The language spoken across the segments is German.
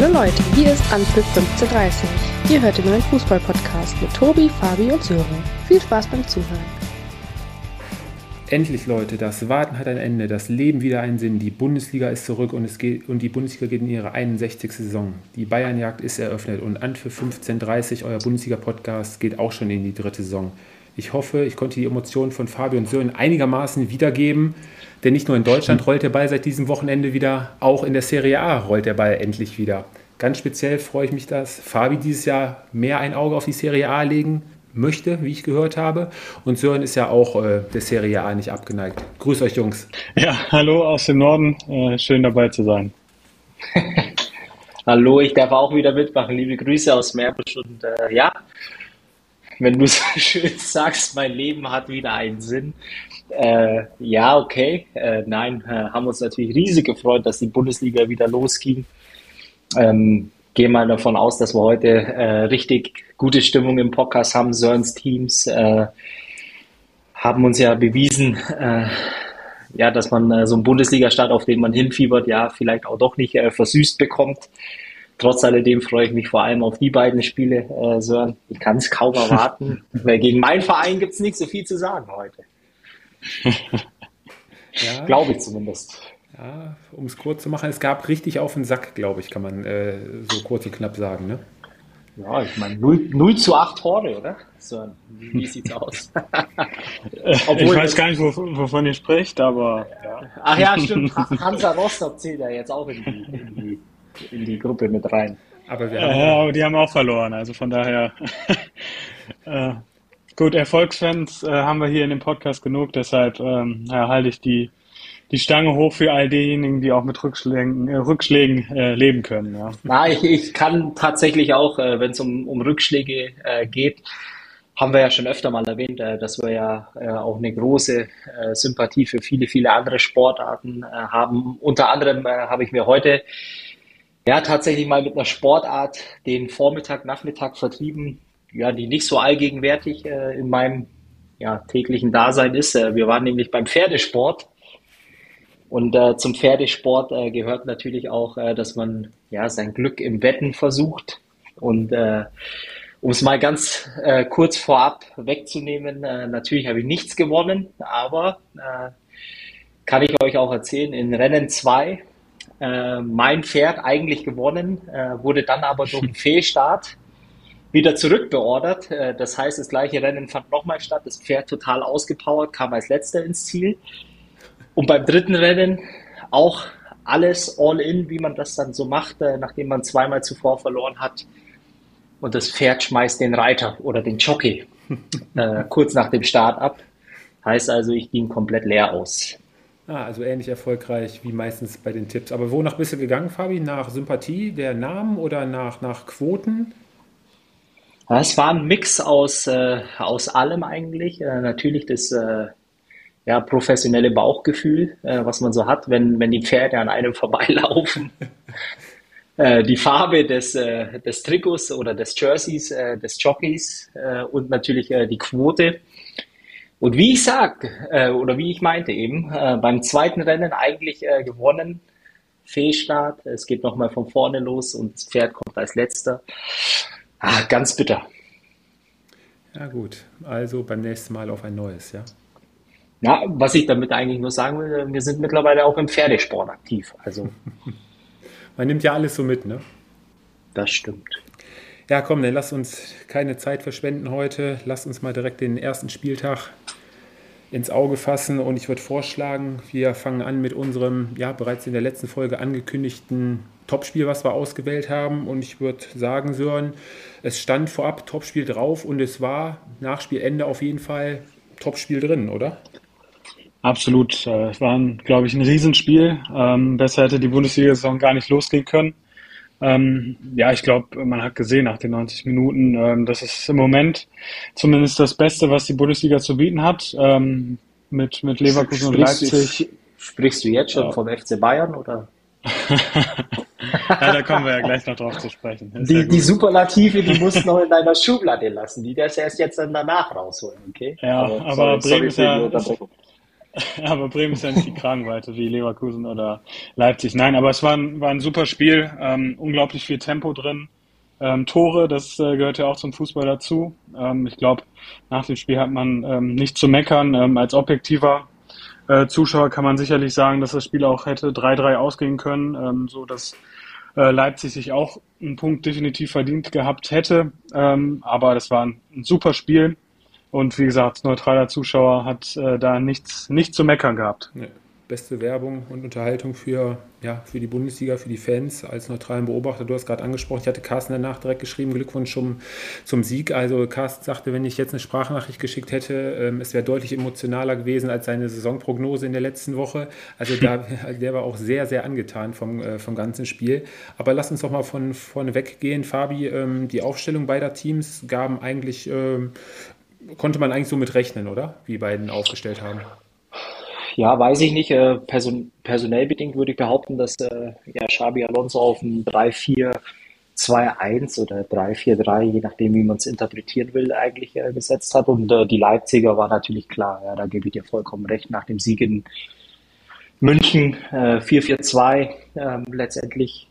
Hallo Leute, hier ist Anpfiff 1530. Ihr hört den neuen Fußball-Podcast mit Tobi, Fabi und Sören. Viel Spaß beim Zuhören. Endlich, Leute, das Warten hat ein Ende, das Leben wieder einen Sinn. Die Bundesliga ist zurück und, es geht, und die Bundesliga geht in ihre 61. Saison. Die Bayernjagd ist eröffnet und Anpfiff 1530, euer Bundesliga-Podcast, geht auch schon in die dritte Saison. Ich hoffe, ich konnte die Emotionen von Fabio und Sören einigermaßen wiedergeben, denn nicht nur in Deutschland rollt der Ball seit diesem Wochenende wieder, auch in der Serie A rollt der Ball endlich wieder. Ganz speziell freue ich mich, dass Fabi dieses Jahr mehr ein Auge auf die Serie A legen möchte, wie ich gehört habe. Und Sören ist ja auch äh, der Serie A nicht abgeneigt. Grüß euch, Jungs. Ja, hallo aus dem Norden. Äh, schön dabei zu sein. hallo, ich darf auch wieder mitmachen. Liebe Grüße aus Meerbusch. Und äh, ja, wenn du so schön sagst, mein Leben hat wieder einen Sinn. Äh, ja, okay. Äh, nein, äh, haben uns natürlich riesig gefreut, dass die Bundesliga wieder losging. Ähm, gehe mal davon aus, dass wir heute äh, richtig gute Stimmung im Podcast haben. Sörens Teams äh, haben uns ja bewiesen, äh, ja, dass man so einen Bundesliga-Start, auf den man hinfiebert, ja, vielleicht auch doch nicht versüßt bekommt trotz alledem freue ich mich vor allem auf die beiden Spiele, äh, Sören. Ich kann es kaum erwarten, weil gegen meinen Verein gibt es nicht so viel zu sagen heute. ja. Glaube ich zumindest. Ja, um es kurz zu machen, es gab richtig auf den Sack, glaube ich, kann man äh, so kurz und knapp sagen. Ne? Ja, ich meine 0, 0 zu 8 Tore, oder? Sören, wie, sieht's aus? Obwohl, ich weiß gar nicht, wovon ihr sprecht, aber. Ja. Ach ja, stimmt. Hansa Rostock zählt ja jetzt auch in die, in die in die Gruppe mit rein. Aber, wir haben ja, die haben auch verloren, also von daher. äh, gut, Erfolgsfans äh, haben wir hier in dem Podcast genug, deshalb ähm, ja, halte ich die, die Stange hoch für all diejenigen, die auch mit Rückschlägen, äh, Rückschlägen äh, leben können. Ja. Na, ich, ich kann tatsächlich auch, äh, wenn es um, um Rückschläge äh, geht, haben wir ja schon öfter mal erwähnt, äh, dass wir ja äh, auch eine große äh, Sympathie für viele, viele andere Sportarten haben. Unter anderem habe ich mir heute ja, tatsächlich mal mit einer Sportart den Vormittag, Nachmittag vertrieben, ja, die nicht so allgegenwärtig äh, in meinem ja, täglichen Dasein ist. Äh, wir waren nämlich beim Pferdesport. Und äh, zum Pferdesport äh, gehört natürlich auch, äh, dass man ja sein Glück im Wetten versucht. Und äh, um es mal ganz äh, kurz vorab wegzunehmen, äh, natürlich habe ich nichts gewonnen, aber äh, kann ich euch auch erzählen, in Rennen 2 äh, mein Pferd eigentlich gewonnen, äh, wurde dann aber durch einen Fehlstart wieder zurückbeordert. Äh, das heißt, das gleiche Rennen fand nochmal statt. Das Pferd total ausgepowert, kam als letzter ins Ziel. Und beim dritten Rennen auch alles all in, wie man das dann so macht, äh, nachdem man zweimal zuvor verloren hat. Und das Pferd schmeißt den Reiter oder den Jockey äh, kurz nach dem Start ab. Heißt also, ich ging komplett leer aus. Ah, also ähnlich erfolgreich wie meistens bei den Tipps. Aber wonach bist du gegangen, Fabi? Nach Sympathie der Namen oder nach, nach Quoten? Es war ein Mix aus, äh, aus allem eigentlich. Äh, natürlich das äh, ja, professionelle Bauchgefühl, äh, was man so hat, wenn, wenn die Pferde an einem vorbeilaufen. Äh, die Farbe des, äh, des Trikots oder des Jerseys, des Jockeys und natürlich die Quote. Und wie ich sag, äh, oder wie ich meinte eben, äh, beim zweiten Rennen eigentlich äh, gewonnen. Fehlstart, es geht nochmal von vorne los und das Pferd kommt als letzter. Ah, ganz bitter. Ja gut, also beim nächsten Mal auf ein neues, ja? Ja, was ich damit eigentlich nur sagen will, wir sind mittlerweile auch im Pferdesport aktiv. Also. Man nimmt ja alles so mit, ne? Das stimmt. Ja, komm, dann lass uns keine Zeit verschwenden heute. Lass uns mal direkt den ersten Spieltag ins Auge fassen und ich würde vorschlagen, wir fangen an mit unserem ja bereits in der letzten Folge angekündigten Topspiel, was wir ausgewählt haben und ich würde sagen, Sören, es stand vorab Topspiel drauf und es war nach Spielende auf jeden Fall Topspiel drin, oder? Absolut. Äh, es war, glaube ich, ein Riesenspiel. Ähm, besser hätte die Bundesliga-Saison gar nicht losgehen können. Ähm, ja, ich glaube, man hat gesehen nach den 90 Minuten, ähm, das ist im Moment zumindest das Beste, was die Bundesliga zu bieten hat. Ähm, mit, mit Leverkusen und Leipzig. Sprichst du jetzt schon ja. vom FC Bayern oder? ja, da kommen wir ja gleich noch drauf zu sprechen. die, ja die Superlative, die musst du noch in deiner Schublade lassen. Die darfst du erst jetzt dann danach rausholen, okay? Ja, aber, aber sorry, Bremen, ist ja, aber Bremen ist ja nicht die Kragenweite wie Leverkusen oder Leipzig. Nein, aber es war ein, war ein super Spiel, ähm, unglaublich viel Tempo drin. Ähm, Tore, das äh, gehört ja auch zum Fußball dazu. Ähm, ich glaube, nach dem Spiel hat man ähm, nicht zu meckern. Ähm, als objektiver äh, Zuschauer kann man sicherlich sagen, dass das Spiel auch hätte 3-3 ausgehen können, ähm, so dass äh, Leipzig sich auch einen Punkt definitiv verdient gehabt hätte. Ähm, aber das war ein, ein super Spiel. Und wie gesagt, neutraler Zuschauer hat äh, da nichts, nichts zu meckern gehabt. Nee beste Werbung und Unterhaltung für, ja, für die Bundesliga, für die Fans als neutralen Beobachter. Du hast gerade angesprochen, ich hatte Carsten danach direkt geschrieben, Glückwunsch zum, zum Sieg. Also Carsten sagte, wenn ich jetzt eine Sprachnachricht geschickt hätte, ähm, es wäre deutlich emotionaler gewesen als seine Saisonprognose in der letzten Woche. Also da, der war auch sehr, sehr angetan vom, äh, vom ganzen Spiel. Aber lass uns doch mal von vorne weggehen. Fabi, ähm, die Aufstellung beider Teams gaben eigentlich, ähm, konnte man eigentlich so mit rechnen, oder? Wie beiden aufgestellt haben. Ja, weiß ich nicht. Äh, person personell bedingt würde ich behaupten, dass äh, ja, Xabi Alonso auf ein 3-4-2-1 oder 3-4-3, je nachdem, wie man es interpretieren will, eigentlich äh, gesetzt hat. Und äh, die Leipziger war natürlich klar. Ja, da gebe ich dir vollkommen recht. Nach dem Sieg in München äh, 4-4-2 ähm, letztendlich.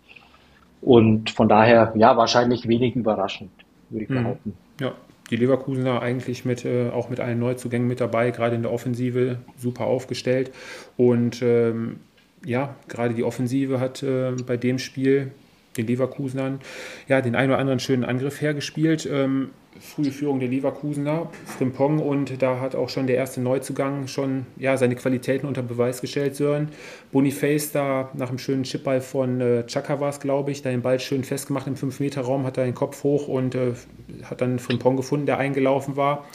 Und von daher, ja, wahrscheinlich wenig überraschend, würde ich mhm. behaupten. Ja, die Leverkusener eigentlich mit, äh, auch mit allen Neuzugängen mit dabei, gerade in der Offensive super aufgestellt. Und ähm, ja, gerade die Offensive hat äh, bei dem Spiel den Leverkusenern ja den einen oder anderen schönen Angriff hergespielt. Ähm, frühe Führung der Leverkusener, Frimpong und da hat auch schon der erste Neuzugang schon ja, seine Qualitäten unter Beweis gestellt, Sören. Boniface da nach einem schönen Chipball von äh, Chaka war es, glaube ich, da den Ball schön festgemacht im 5-Meter-Raum, hat da den Kopf hoch und äh, hat dann Frimpong gefunden, der eingelaufen war.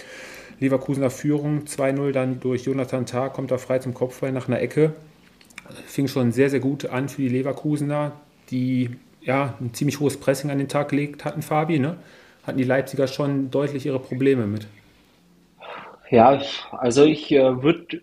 Leverkusener Führung 2-0 dann durch Jonathan Tah, kommt da frei zum Kopfball nach einer Ecke. Fing schon sehr, sehr gut an für die Leverkusener, die ja ein ziemlich hohes Pressing an den Tag gelegt hatten, Fabi, ne? hatten die Leipziger schon deutlich ihre Probleme mit. Ja, also ich äh, würde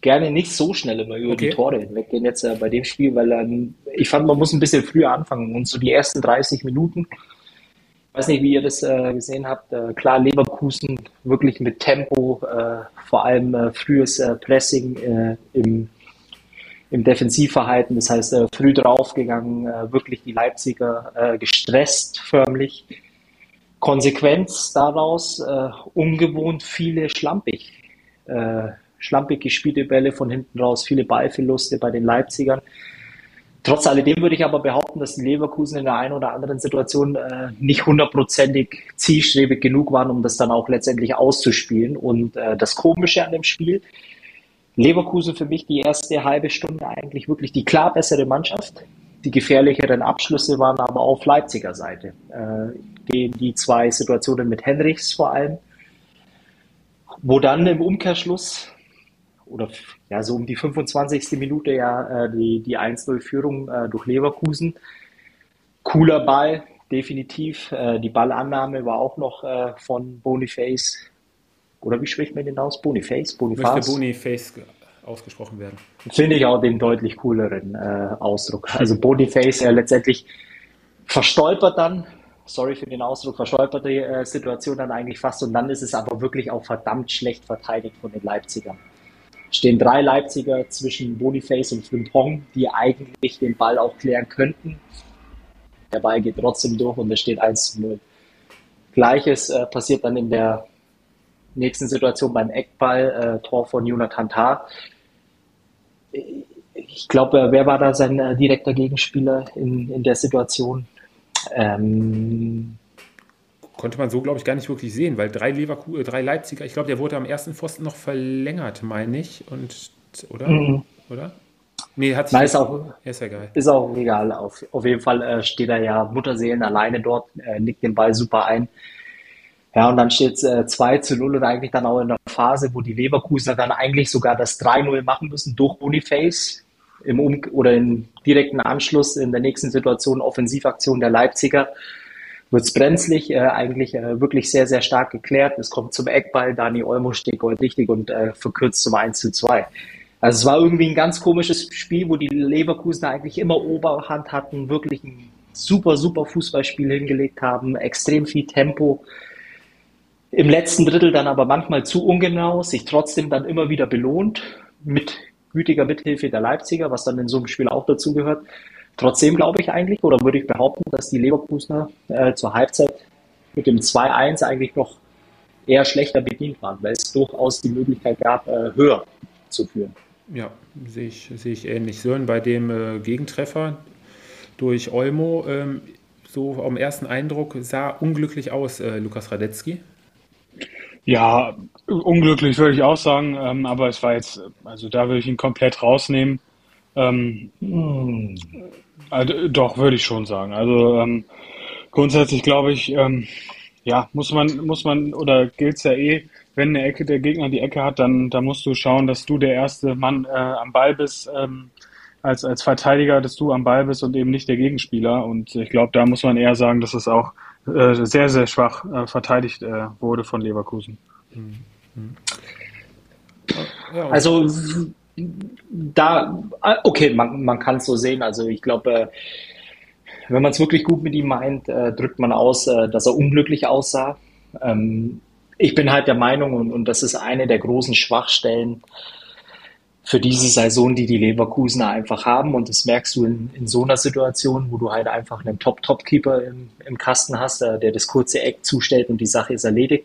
gerne nicht so schnell immer über okay. die Tore hinweggehen jetzt äh, bei dem Spiel, weil ähm, ich fand, man muss ein bisschen früher anfangen und so die ersten 30 Minuten. Ich weiß nicht, wie ihr das äh, gesehen habt. Äh, klar, Leverkusen wirklich mit Tempo, äh, vor allem äh, frühes Pressing im, im Defensivverhalten. Das heißt, früh draufgegangen, wirklich die Leipziger gestresst förmlich Konsequenz daraus äh, ungewohnt viele schlampig, äh, schlampig gespielte Bälle von hinten raus, viele Ballverluste bei den Leipzigern. Trotz alledem würde ich aber behaupten, dass die Leverkusen in der einen oder anderen Situation äh, nicht hundertprozentig zielstrebig genug waren, um das dann auch letztendlich auszuspielen. Und äh, das Komische an dem Spiel, Leverkusen für mich die erste halbe Stunde eigentlich wirklich die klar bessere Mannschaft. Die gefährlicheren Abschlüsse waren aber auf Leipziger Seite. Äh, die, zwei Situationen mit Henrichs vor allem, wo dann im Umkehrschluss oder ja so um die 25. Minute ja äh, die, die 1-0-Führung äh, durch Leverkusen. Cooler Ball, definitiv. Äh, die Ballannahme war auch noch äh, von Boniface. Oder wie spricht man den aus? Boniface? Boniface? Müsste Boniface ausgesprochen werden. Finde ich auch den deutlich cooleren äh, Ausdruck. Also Boniface ja letztendlich verstolpert dann sorry für den Ausdruck, verstolperte äh, Situation dann eigentlich fast. Und dann ist es aber wirklich auch verdammt schlecht verteidigt von den Leipzigern. Stehen drei Leipziger zwischen Boniface und Frimpong, die eigentlich den Ball auch klären könnten. Der Ball geht trotzdem durch und es steht 1 zu 0. Gleiches äh, passiert dann in der nächsten Situation beim Eckball, äh, Tor von Jonathan Tah. Ich glaube, wer war da sein äh, direkter Gegenspieler in, in der Situation? Ähm, Konnte man so, glaube ich, gar nicht wirklich sehen, weil drei, Leverkusen, äh, drei Leipziger, ich glaube, der wurde am ersten Pfosten noch verlängert, meine ich. Und, oder? Mhm. Oder? Nee, hat sich. Nein, ist auch, ist, ja geil. ist auch egal. Auf, auf jeden Fall äh, steht er ja Mutterseelen alleine dort, äh, nickt den Ball super ein. Ja, und dann steht es äh, 2 zu 0 und eigentlich dann auch in der Phase, wo die Leverkusener dann eigentlich sogar das 3-0 machen müssen durch Boniface im um oder im direkten Anschluss in der nächsten Situation Offensivaktion der Leipziger wird es brenzlig, äh, eigentlich äh, wirklich sehr, sehr stark geklärt. Es kommt zum Eckball, Dani Olmo steht gold richtig und äh, verkürzt zum 1 zu 2. Also es war irgendwie ein ganz komisches Spiel, wo die Leverkusen eigentlich immer Oberhand hatten, wirklich ein super, super Fußballspiel hingelegt haben, extrem viel Tempo. Im letzten Drittel dann aber manchmal zu ungenau, sich trotzdem dann immer wieder belohnt mit gütiger Mithilfe der Leipziger, was dann in so einem Spiel auch dazu gehört. Trotzdem glaube ich eigentlich, oder würde ich behaupten, dass die Leverkusener äh, zur Halbzeit mit dem 2-1 eigentlich noch eher schlechter bedient waren, weil es durchaus die Möglichkeit gab, äh, höher zu führen. Ja, sehe ich, sehe ich ähnlich. Sören bei dem äh, Gegentreffer durch Olmo, ähm, so am ersten Eindruck sah unglücklich aus, äh, Lukas Radetzky. Ja, unglücklich würde ich auch sagen, ähm, aber es war jetzt, also da würde ich ihn komplett rausnehmen. Ähm, hm. also, doch, würde ich schon sagen. Also ähm, grundsätzlich glaube ich, ähm, ja, muss man, muss man, oder gilt es ja eh, wenn eine Ecke, der Gegner die Ecke hat, dann, dann musst du schauen, dass du der erste Mann äh, am Ball bist, ähm, als, als Verteidiger, dass du am Ball bist und eben nicht der Gegenspieler. Und ich glaube, da muss man eher sagen, dass es auch äh, sehr, sehr schwach äh, verteidigt äh, wurde von Leverkusen. Also da, okay, man, man kann es so sehen. Also ich glaube, äh, wenn man es wirklich gut mit ihm meint, äh, drückt man aus, äh, dass er unglücklich aussah. Ähm, ich bin halt der Meinung, und, und das ist eine der großen Schwachstellen für diese Saison, die die Leverkusener einfach haben. Und das merkst du in, in so einer Situation, wo du halt einfach einen Top-Top-Keeper im, im Kasten hast, äh, der das kurze Eck zustellt und die Sache ist erledigt.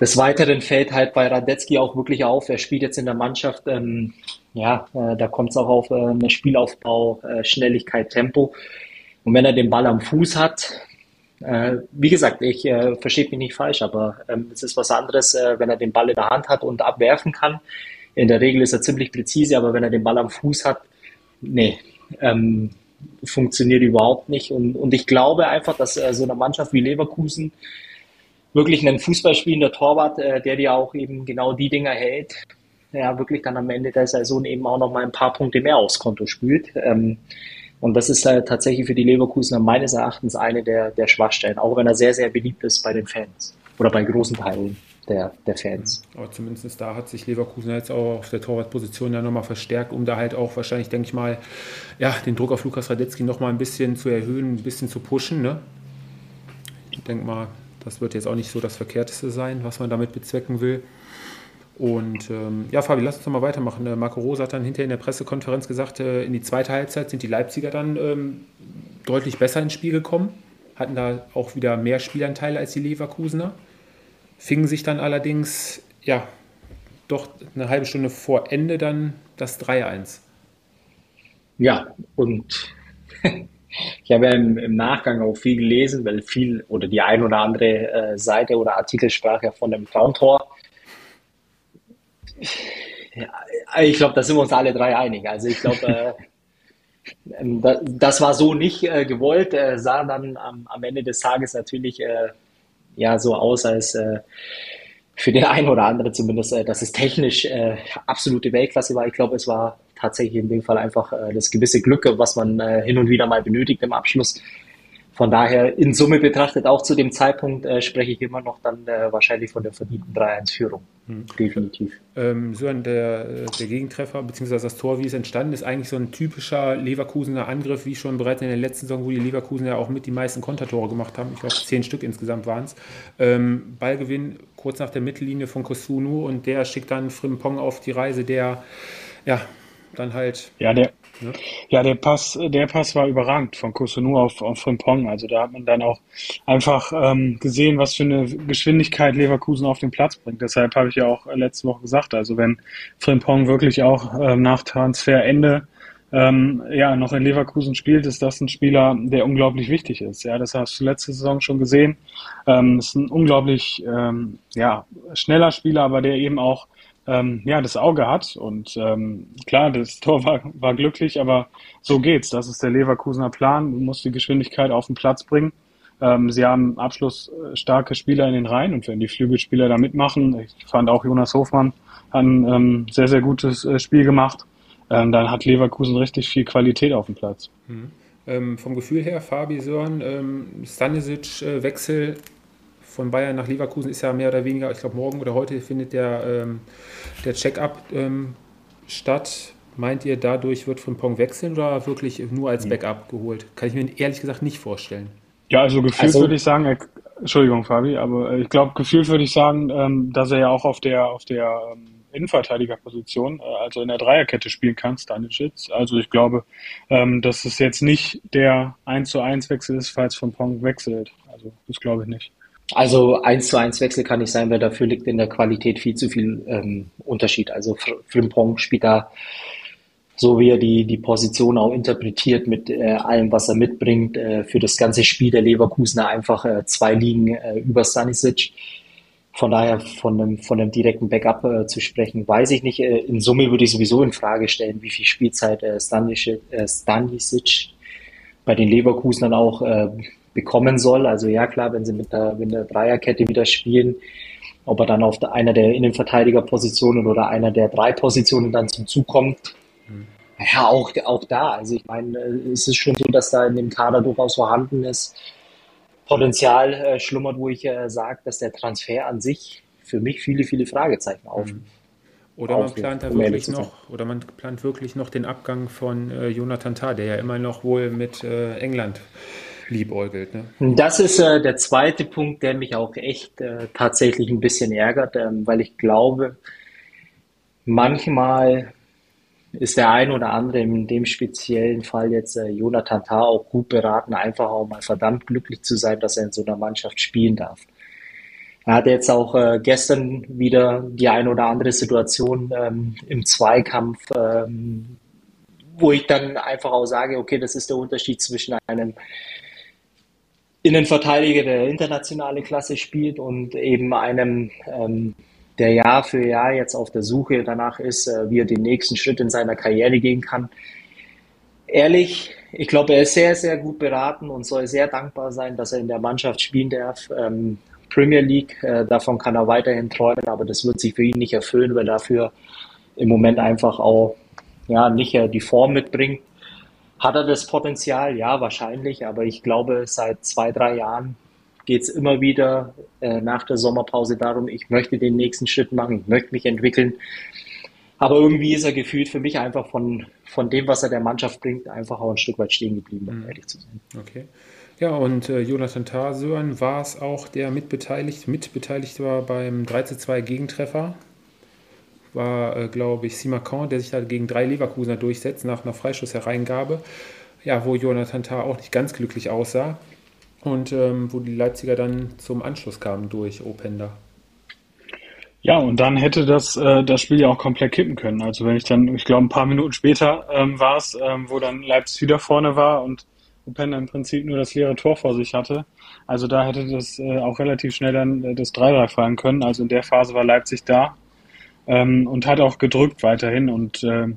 Des Weiteren fällt halt bei Radetzky auch wirklich auf, er spielt jetzt in der Mannschaft, ähm, ja, äh, da kommt es auch auf äh, Spielaufbau, äh, Schnelligkeit, Tempo. Und wenn er den Ball am Fuß hat, äh, wie gesagt, ich äh, verstehe mich nicht falsch, aber ähm, es ist was anderes, wenn er den Ball in der Hand hat und abwerfen kann. In der Regel ist er ziemlich präzise, aber wenn er den Ball am Fuß hat, nee, ähm, funktioniert überhaupt nicht. Und, und ich glaube einfach, dass äh, so eine Mannschaft wie Leverkusen wirklich einen Fußballspielender Torwart, äh, der dir auch eben genau die Dinger hält, ja, wirklich dann am Ende der Saison eben auch noch mal ein paar Punkte mehr aufs Konto spült. Ähm, und das ist halt tatsächlich für die Leverkusener meines Erachtens eine der, der Schwachstellen, auch wenn er sehr, sehr beliebt ist bei den Fans oder bei großen Teilen der, der Fans. Aber zumindest da hat sich Leverkusen jetzt auch auf der Torwartposition ja nochmal verstärkt, um da halt auch wahrscheinlich, denke ich mal, ja, den Druck auf Lukas Radetzky nochmal ein bisschen zu erhöhen, ein bisschen zu pushen. Ne? Ich denke mal, das wird jetzt auch nicht so das Verkehrteste sein, was man damit bezwecken will. Und ähm, ja, Fabi, lass uns doch mal weitermachen. Äh, Marco Rosa hat dann hinterher in der Pressekonferenz gesagt, äh, in die zweite Halbzeit sind die Leipziger dann ähm, deutlich besser ins Spiel gekommen, hatten da auch wieder mehr Spielanteile als die Leverkusener, fingen sich dann allerdings, ja, doch eine halbe Stunde vor Ende dann das 3-1. Ja, und ich habe ja im, im, Nachgang auch viel gelesen, weil viel oder die ein oder andere äh, Seite oder Artikel sprach ja von dem Traumtor ja, ich glaube, da sind wir uns alle drei einig. Also ich glaube, äh, das war so nicht äh, gewollt, äh, sah dann am, am, Ende des Tages natürlich äh, ja so aus, als äh, für den einen oder anderen zumindest, äh, dass es technisch äh, absolute Weltklasse war. Ich glaube, es war tatsächlich in dem Fall einfach das gewisse Glück, was man hin und wieder mal benötigt im Abschluss. Von daher in Summe betrachtet auch zu dem Zeitpunkt äh, spreche ich immer noch dann äh, wahrscheinlich von der verdienten 3-1-Führung. Hm. Definitiv. Ähm, so der, der Gegentreffer bzw. das Tor, wie es entstanden ist, eigentlich so ein typischer Leverkusener Angriff, wie schon bereits in der letzten Saison, wo die Leverkusen ja auch mit die meisten Kontertore gemacht haben. Ich glaube, zehn Stück insgesamt waren es. Ähm, Ballgewinn kurz nach der Mittellinie von Kosunu und der schickt dann Frimpong auf die Reise, der ja dann halt. Ja, der, ja. ja, der Pass, der Pass war überragend von Kusunu auf, auf Frimpong. Also da hat man dann auch einfach ähm, gesehen, was für eine Geschwindigkeit Leverkusen auf den Platz bringt. Deshalb habe ich ja auch letzte Woche gesagt, also wenn Frimpong wirklich auch ähm, nach Transferende ähm, ja, noch in Leverkusen spielt, ist das ein Spieler, der unglaublich wichtig ist. Ja, das hast du letzte Saison schon gesehen. Ähm, ist ein unglaublich ähm, ja, schneller Spieler, aber der eben auch ähm, ja, das Auge hat. Und ähm, klar, das Tor war, war glücklich, aber so geht's. Das ist der Leverkusener Plan. Du musst die Geschwindigkeit auf den Platz bringen. Ähm, sie haben abschlussstarke Spieler in den Reihen und wenn die Flügelspieler da mitmachen, ich fand auch Jonas Hofmann hat ein ähm, sehr, sehr gutes äh, Spiel gemacht, ähm, dann hat Leverkusen richtig viel Qualität auf dem Platz. Mhm. Ähm, vom Gefühl her, Fabi Sören, ähm, Stanisic-Wechsel äh, von Bayern nach Leverkusen ist ja mehr oder weniger, ich glaube morgen oder heute findet der, ähm, der Check-up ähm, statt. Meint ihr, dadurch wird Frimpong wechseln oder wirklich nur als Backup geholt? Kann ich mir ehrlich gesagt nicht vorstellen. Ja, also gefühlt also, würde ich sagen, er, Entschuldigung, Fabi, aber ich glaube, gefühlt würde ich sagen, ähm, dass er ja auch auf der, auf der ähm, Innenverteidigerposition, äh, also in der Dreierkette spielen kann, Stanisic. Also ich glaube, ähm, dass es jetzt nicht der 1 zu 1 Wechsel ist, falls von Pong wechselt. Also das glaube ich nicht. Also 1 zu 1 Wechsel kann nicht sein, weil dafür liegt in der Qualität viel zu viel ähm, Unterschied. Also Frimpong spielt da so wie er die, die Position auch interpretiert mit äh, allem, was er mitbringt, äh, für das ganze Spiel der Leverkusener einfach äh, zwei Ligen äh, über Stanisic. Von daher von einem, von einem direkten Backup äh, zu sprechen, weiß ich nicht. Äh, in Summe würde ich sowieso in Frage stellen, wie viel Spielzeit äh, Stanisic, äh, Stanisic bei den Leverkusenern auch äh, bekommen soll. Also ja klar, wenn sie mit der, mit der Dreierkette wieder spielen, ob er dann auf der, einer der Innenverteidigerpositionen oder einer der drei Positionen dann zum Zug kommt, ja, auch, auch da. Also ich meine, äh, es ist schon so, dass da in dem Kader durchaus vorhanden ist, Potenzial äh, schlummert, wo ich äh, sage, dass der Transfer an sich für mich viele, viele Fragezeichen auf. Mhm. Oder man plant da wirklich noch, oder man plant wirklich noch den Abgang von äh, Jonathan Tah, der ja immer noch wohl mit äh, England liebäugelt. Ne? Das ist äh, der zweite Punkt, der mich auch echt äh, tatsächlich ein bisschen ärgert, ähm, weil ich glaube, manchmal ist der ein oder andere in dem speziellen Fall jetzt äh, Jonathan Tah auch gut beraten, einfach auch mal verdammt glücklich zu sein, dass er in so einer Mannschaft spielen darf. Er hatte jetzt auch äh, gestern wieder die ein oder andere Situation ähm, im Zweikampf, ähm, wo ich dann einfach auch sage, okay, das ist der Unterschied zwischen einem Innenverteidiger, der internationale Klasse spielt und eben einem ähm, der Jahr für Jahr jetzt auf der Suche danach ist, äh, wie er den nächsten Schritt in seiner Karriere gehen kann. Ehrlich, ich glaube, er ist sehr, sehr gut beraten und soll sehr dankbar sein, dass er in der Mannschaft spielen darf. Ähm, Premier League, äh, davon kann er weiterhin träumen, aber das wird sich für ihn nicht erfüllen, weil dafür im Moment einfach auch ja, nicht äh, die Form mitbringt. Hat er das Potenzial? Ja, wahrscheinlich, aber ich glaube, seit zwei, drei Jahren geht es immer wieder äh, nach der Sommerpause darum, ich möchte den nächsten Schritt machen, ich möchte mich entwickeln. Aber irgendwie ist er gefühlt für mich einfach von, von dem, was er der Mannschaft bringt, einfach auch ein Stück weit stehen geblieben, um mhm. ehrlich zu sein. Okay. Ja, und äh, Jonathan Tarsören war es auch, der mitbeteiligt, mitbeteiligt war beim 3-2 Gegentreffer. War, äh, glaube ich, Simacan, der sich da gegen drei Leverkusener durchsetzt nach einer Freischusshereingabe. Ja, wo Jonathan Tah auch nicht ganz glücklich aussah und ähm, wo die Leipziger dann zum Anschluss kamen durch Openda. Ja, und dann hätte das, äh, das Spiel ja auch komplett kippen können. Also wenn ich dann, ich glaube, ein paar Minuten später ähm, war es, ähm, wo dann Leipzig wieder vorne war und Openda im Prinzip nur das leere Tor vor sich hatte. Also da hätte das äh, auch relativ schnell dann äh, das 3-3 fallen können. Also in der Phase war Leipzig da ähm, und hat auch gedrückt weiterhin. Und äh,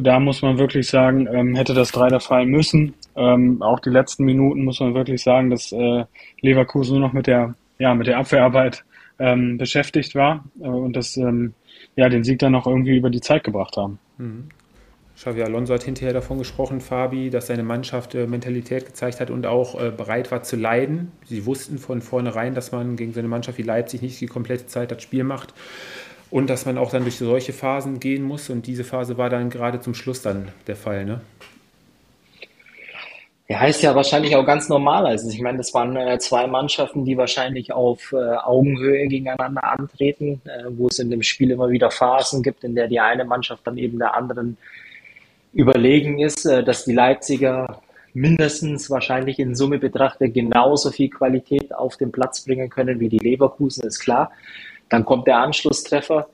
da muss man wirklich sagen, ähm, hätte das 3 fallen müssen. Ähm, auch die letzten Minuten muss man wirklich sagen, dass äh, Leverkusen nur noch mit der, ja, mit der Abwehrarbeit ähm, beschäftigt war äh, und das, ähm, ja, den Sieg dann noch irgendwie über die Zeit gebracht haben. Mhm. Xavi Alonso hat hinterher davon gesprochen, Fabi, dass seine Mannschaft äh, Mentalität gezeigt hat und auch äh, bereit war zu leiden. Sie wussten von vornherein, dass man gegen so eine Mannschaft wie Leipzig nicht die komplette Zeit das Spiel macht und dass man auch dann durch solche Phasen gehen muss. Und diese Phase war dann gerade zum Schluss dann der Fall. Ne? Ja, ist ja wahrscheinlich auch ganz normal. Also ich meine, das waren äh, zwei Mannschaften, die wahrscheinlich auf äh, Augenhöhe gegeneinander antreten, äh, wo es in dem Spiel immer wieder Phasen gibt, in der die eine Mannschaft dann eben der anderen überlegen ist, äh, dass die Leipziger mindestens wahrscheinlich in Summe betrachtet genauso viel Qualität auf den Platz bringen können wie die Leverkusen, ist klar. Dann kommt der Anschlusstreffer.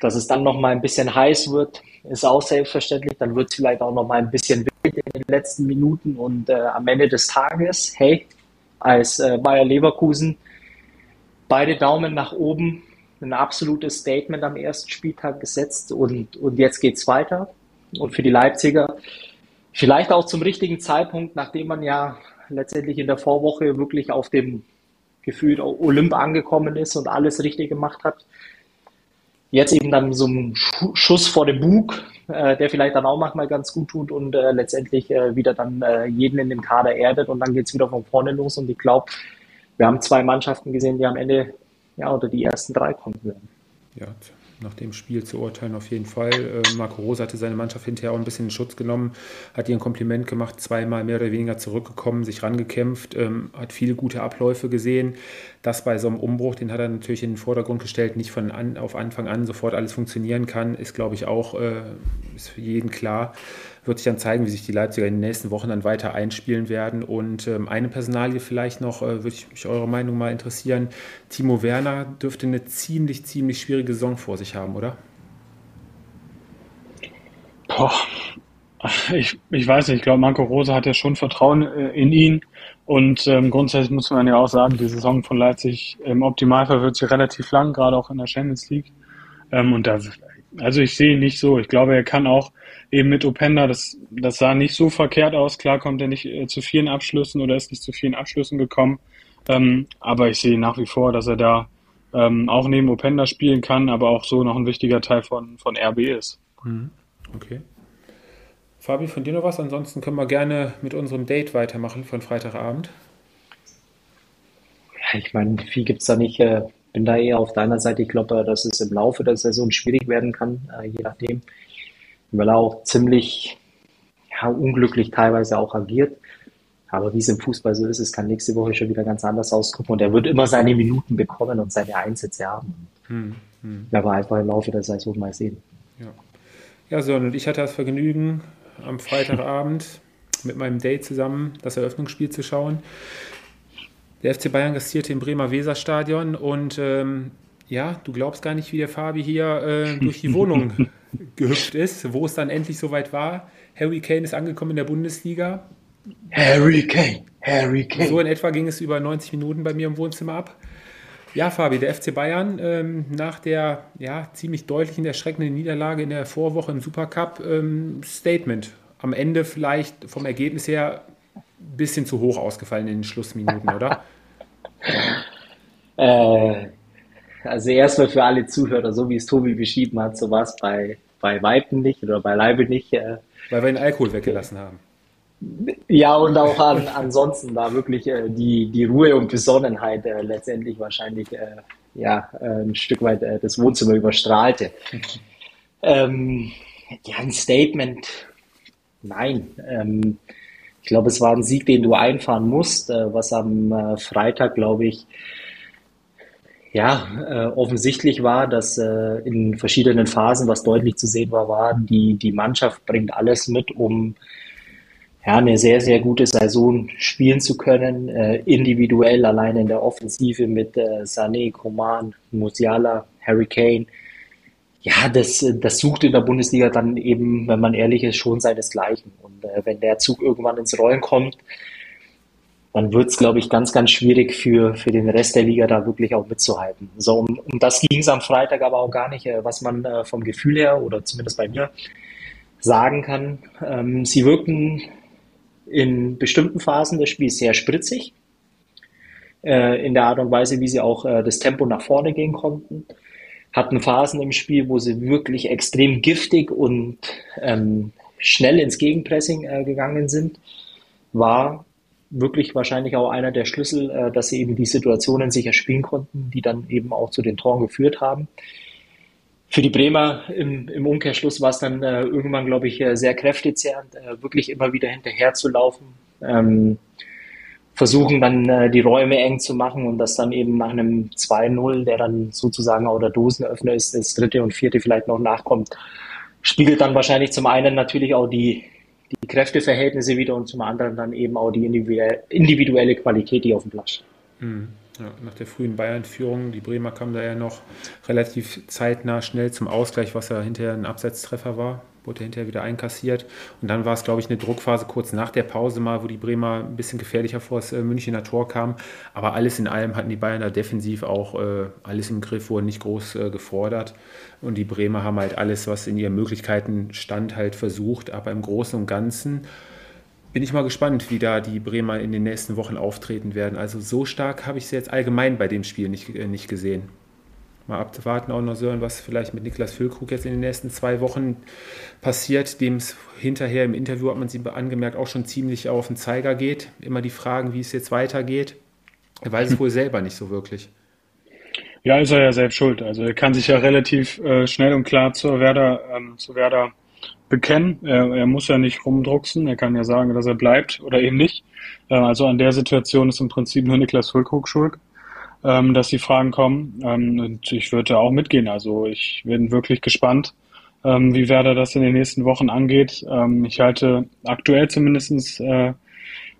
Dass es dann noch mal ein bisschen heiß wird, ist auch selbstverständlich. Dann wird es vielleicht auch noch mal ein bisschen wild in den letzten Minuten und äh, am Ende des Tages, hey, als äh, Bayer Leverkusen beide Daumen nach oben, ein absolutes Statement am ersten Spieltag gesetzt und, und jetzt geht's weiter. Und für die Leipziger vielleicht auch zum richtigen Zeitpunkt, nachdem man ja letztendlich in der Vorwoche wirklich auf dem gefühlt Olymp angekommen ist und alles richtig gemacht hat. Jetzt eben dann so ein Schuss vor dem Bug, äh, der vielleicht dann auch manchmal ganz gut tut und äh, letztendlich äh, wieder dann äh, jeden in dem Kader erdet und dann geht es wieder von vorne los. Und ich glaube, wir haben zwei Mannschaften gesehen, die am Ende ja unter die ersten drei kommen werden. Ja, nach dem Spiel zu urteilen auf jeden Fall. Äh, Marco Rose hatte seine Mannschaft hinterher auch ein bisschen in Schutz genommen, hat ihr ein Kompliment gemacht, zweimal mehr oder weniger zurückgekommen, sich rangekämpft, ähm, hat viele gute Abläufe gesehen. das bei so einem Umbruch, den hat er natürlich in den Vordergrund gestellt, nicht von an, auf Anfang an sofort alles funktionieren kann, ist, glaube ich, auch äh, ist für jeden klar. Wird sich dann zeigen, wie sich die Leipziger in den nächsten Wochen dann weiter einspielen werden. Und ähm, eine Personalie vielleicht noch, äh, würde ich mich eure Meinung mal interessieren. Timo Werner dürfte eine ziemlich, ziemlich schwierige Saison vor sich haben, oder? Boah, ich, ich weiß nicht, ich glaube, Marco Rose hat ja schon Vertrauen äh, in ihn. Und ähm, grundsätzlich muss man ja auch sagen, die Saison von Leipzig im Optimalfall wird sie relativ lang, gerade auch in der Champions League. Ähm, und da, also ich sehe ihn nicht so. Ich glaube, er kann auch eben mit Openda, das, das sah nicht so verkehrt aus. Klar kommt er nicht äh, zu vielen Abschlüssen oder ist nicht zu vielen Abschlüssen gekommen. Ähm, aber ich sehe nach wie vor, dass er da ähm, auch neben Openda spielen kann, aber auch so noch ein wichtiger Teil von, von RB ist. Mhm. Okay. Fabi, von dir noch was? Ansonsten können wir gerne mit unserem Date weitermachen von Freitagabend. Ja, ich meine, viel gibt es da nicht. Äh, bin da eher auf deiner Seite. Ich glaube, dass es im Laufe der Saison schwierig werden kann, äh, je nachdem. Weil er auch ziemlich ja, unglücklich teilweise auch agiert. Aber wie es im Fußball so ist, es kann nächste Woche schon wieder ganz anders ausgucken und er wird immer seine Minuten bekommen und seine Einsätze haben. Hm, hm. Aber einfach im Laufe der Saison mal sehen. Ja. Ja, so, und ich hatte das Vergnügen, am Freitagabend mit meinem Date zusammen das Eröffnungsspiel zu schauen. Der FC Bayern gastierte im Bremer Weserstadion und ähm, ja, du glaubst gar nicht, wie der Fabi hier äh, durch die Wohnung gehüpft ist, wo es dann endlich soweit war. Harry Kane ist angekommen in der Bundesliga. Harry Kane, Harry Kane. So in etwa ging es über 90 Minuten bei mir im Wohnzimmer ab. Ja, Fabi, der FC Bayern ähm, nach der ja, ziemlich deutlichen, erschreckenden Niederlage in der Vorwoche im Supercup, ähm, Statement. Am Ende vielleicht vom Ergebnis her bisschen zu hoch ausgefallen in den Schlussminuten, oder? äh, also erstmal für alle Zuhörer, so wie es Tobi beschrieben hat, so war es bei, bei Weitem nicht oder bei Leibe nicht. Äh, Weil wir den Alkohol weggelassen haben. Ja, und auch an, ansonsten da wirklich äh, die, die Ruhe und Besonnenheit äh, letztendlich wahrscheinlich äh, ja, äh, ein Stück weit äh, das Wohnzimmer überstrahlte. ähm, ja, ein Statement, nein. Ähm, ich glaube, es war ein Sieg, den du einfahren musst, äh, was am Freitag, glaube ich, ja, offensichtlich war, dass in verschiedenen Phasen, was deutlich zu sehen war, war, die, die Mannschaft bringt alles mit, um ja, eine sehr, sehr gute Saison spielen zu können, äh, individuell allein in der Offensive mit äh, Sané, Coman, Musiala, Harry Kane. Ja, das, das sucht in der Bundesliga dann eben, wenn man ehrlich ist, schon seinesgleichen. Und äh, wenn der Zug irgendwann ins Rollen kommt, dann wird es, glaube ich, ganz, ganz schwierig für, für den Rest der Liga da wirklich auch mitzuhalten. So, um, um das ging es am Freitag aber auch gar nicht, äh, was man äh, vom Gefühl her oder zumindest bei mir sagen kann. Ähm, sie wirkten in bestimmten Phasen des Spiels sehr spritzig, äh, in der Art und Weise, wie sie auch äh, das Tempo nach vorne gehen konnten. Hatten Phasen im Spiel, wo sie wirklich extrem giftig und ähm, schnell ins Gegenpressing äh, gegangen sind. War wirklich wahrscheinlich auch einer der Schlüssel, äh, dass sie eben die Situationen sicher spielen konnten, die dann eben auch zu den Toren geführt haben. Für die Bremer im, im Umkehrschluss war es dann äh, irgendwann, glaube ich, äh, sehr kräftezehrend, äh, wirklich immer wieder hinterher zu laufen, ähm, versuchen dann äh, die Räume eng zu machen und das dann eben nach einem 2-0, der dann sozusagen auch der Dosenöffner ist, das dritte und vierte vielleicht noch nachkommt, spiegelt dann wahrscheinlich zum einen natürlich auch die, die Kräfteverhältnisse wieder und zum anderen dann eben auch die individuelle Qualität, die auf dem Platz steht. Mhm. Ja, nach der frühen Bayern-Führung, die Bremer kamen da ja noch relativ zeitnah schnell zum Ausgleich, was ja hinterher ein Absetztreffer war, wurde hinterher wieder einkassiert. Und dann war es, glaube ich, eine Druckphase kurz nach der Pause mal, wo die Bremer ein bisschen gefährlicher vor das äh, Münchner Tor kamen. Aber alles in allem hatten die Bayern da defensiv auch äh, alles im Griff, wurden nicht groß äh, gefordert. Und die Bremer haben halt alles, was in ihren Möglichkeiten stand, halt versucht. Aber im Großen und Ganzen bin ich mal gespannt, wie da die Bremer in den nächsten Wochen auftreten werden. Also so stark habe ich sie jetzt allgemein bei dem Spiel nicht, äh, nicht gesehen. Mal abzuwarten auch noch so, was vielleicht mit Niklas Füllkrug jetzt in den nächsten zwei Wochen passiert, dem es hinterher im Interview hat man sie angemerkt auch schon ziemlich auf den Zeiger geht. Immer die Fragen, wie es jetzt weitergeht. Er weiß es wohl selber nicht so wirklich. Ja, ist er ja selbst schuld. Also er kann sich ja relativ äh, schnell und klar zur Werder, ähm, zu Werder bekennen. Er, er muss ja nicht rumdrucksen. Er kann ja sagen, dass er bleibt oder eben nicht. Äh, also an der Situation ist im Prinzip nur Niklas Füllkrug schuld. Ähm, dass die Fragen kommen. Ähm, und ich würde auch mitgehen. Also ich bin wirklich gespannt, ähm, wie Werder das in den nächsten Wochen angeht. Ähm, ich halte aktuell zumindestens äh,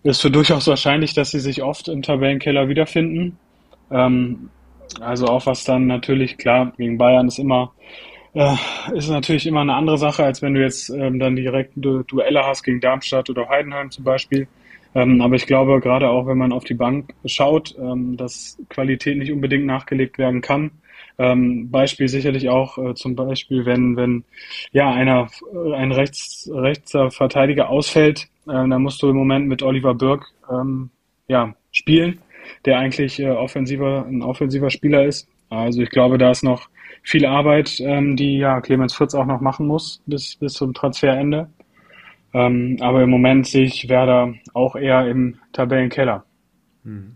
ist für durchaus wahrscheinlich, dass sie sich oft im Tabellenkeller wiederfinden. Ähm, also auch was dann natürlich, klar, gegen Bayern ist immer äh, ist natürlich immer eine andere Sache, als wenn du jetzt ähm, dann direkt Du Duelle hast gegen Darmstadt oder Heidenheim zum Beispiel. Ähm, aber ich glaube, gerade auch wenn man auf die Bank schaut, ähm, dass Qualität nicht unbedingt nachgelegt werden kann. Ähm, Beispiel sicherlich auch äh, zum Beispiel, wenn, wenn ja einer äh, ein Rechts, rechter Verteidiger ausfällt, äh, dann musst du im Moment mit Oliver Burg ähm, ja, spielen, der eigentlich äh, offensiver, ein offensiver Spieler ist. Also ich glaube, da ist noch viel Arbeit, ähm, die ja Clemens Fritz auch noch machen muss bis, bis zum Transferende. Ähm, aber im Moment sehe ich Werder auch eher im Tabellenkeller. Mhm.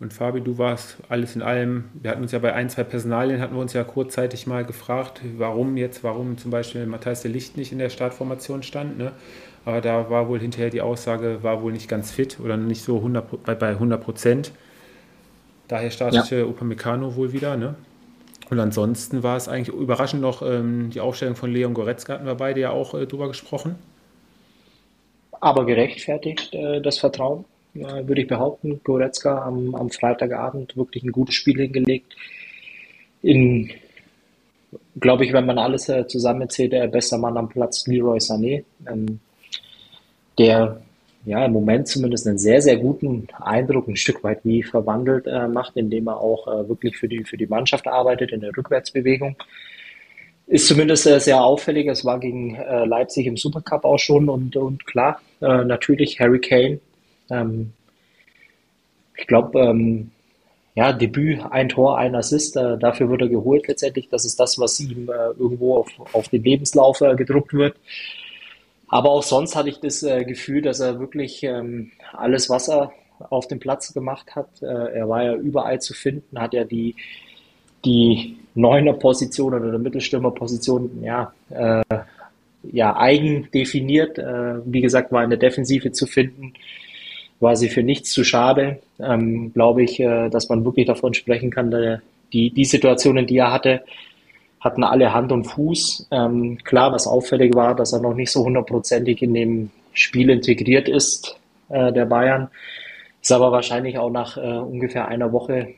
Und Fabi, du warst alles in allem, wir hatten uns ja bei ein, zwei Personalien, hatten wir uns ja kurzzeitig mal gefragt, warum jetzt, warum zum Beispiel Matthijs de Licht nicht in der Startformation stand. Ne? Aber da war wohl hinterher die Aussage, war wohl nicht ganz fit oder nicht so 100, bei, bei 100 Prozent. Daher startete ja. Upamecano wohl wieder. Ne? Und ansonsten war es eigentlich überraschend noch ähm, die Aufstellung von Leon Goretzka, hatten wir beide ja auch äh, drüber gesprochen. Aber gerechtfertigt äh, das Vertrauen äh, würde ich behaupten. Goretzka am, am Freitagabend wirklich ein gutes Spiel hingelegt. In, glaube ich, wenn man alles äh, zusammenzählt, der beste Mann am Platz, Leroy Sané, ähm, der ja im Moment zumindest einen sehr, sehr guten Eindruck, ein Stück weit wie verwandelt äh, macht, indem er auch äh, wirklich für die, für die Mannschaft arbeitet in der Rückwärtsbewegung. Ist zumindest äh, sehr auffällig. Es war gegen äh, Leipzig im Supercup auch schon und, und klar, äh, natürlich Harry Kane ähm, ich glaube, ähm, ja, Debüt, ein Tor, ein Assist, äh, dafür wird er geholt letztendlich. Das ist das, was ihm äh, irgendwo auf, auf den Lebenslauf äh, gedruckt wird. Aber auch sonst hatte ich das äh, Gefühl, dass er wirklich ähm, alles, was er auf dem Platz gemacht hat, äh, er war ja überall zu finden, hat ja die, die Neuner-Position oder die Mittelstürmer-Position ja, äh, ja, eigen definiert. wie gesagt, war in der Defensive zu finden war sie für nichts zu schade. Ähm, glaube ich, äh, dass man wirklich davon sprechen kann, der, die, die Situationen, die er hatte, hatten alle Hand und Fuß. Ähm, klar, was auffällig war, dass er noch nicht so hundertprozentig in dem Spiel integriert ist, äh, der Bayern. Ist aber wahrscheinlich auch nach äh, ungefähr einer Woche,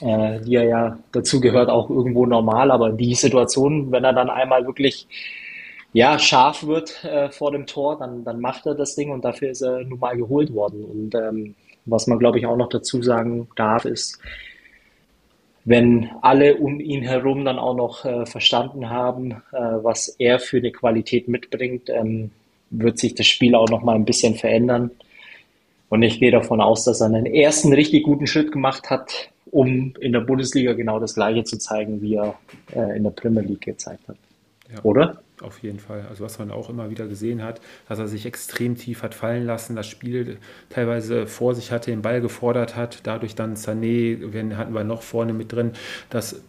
äh, die er ja dazu gehört, auch irgendwo normal. Aber die Situation, wenn er dann einmal wirklich ja, scharf wird äh, vor dem Tor, dann, dann macht er das Ding und dafür ist er nun mal geholt worden. Und ähm, was man, glaube ich, auch noch dazu sagen darf, ist, wenn alle um ihn herum dann auch noch äh, verstanden haben, äh, was er für eine Qualität mitbringt, ähm, wird sich das Spiel auch noch mal ein bisschen verändern. Und ich gehe davon aus, dass er einen ersten richtig guten Schritt gemacht hat, um in der Bundesliga genau das Gleiche zu zeigen, wie er äh, in der Premier League gezeigt hat. Ja. Oder? Auf jeden Fall. Also was man auch immer wieder gesehen hat, dass er sich extrem tief hat fallen lassen, das Spiel teilweise vor sich hatte, den Ball gefordert hat, dadurch dann Sané, wenn hatten wir noch vorne mit drin, dass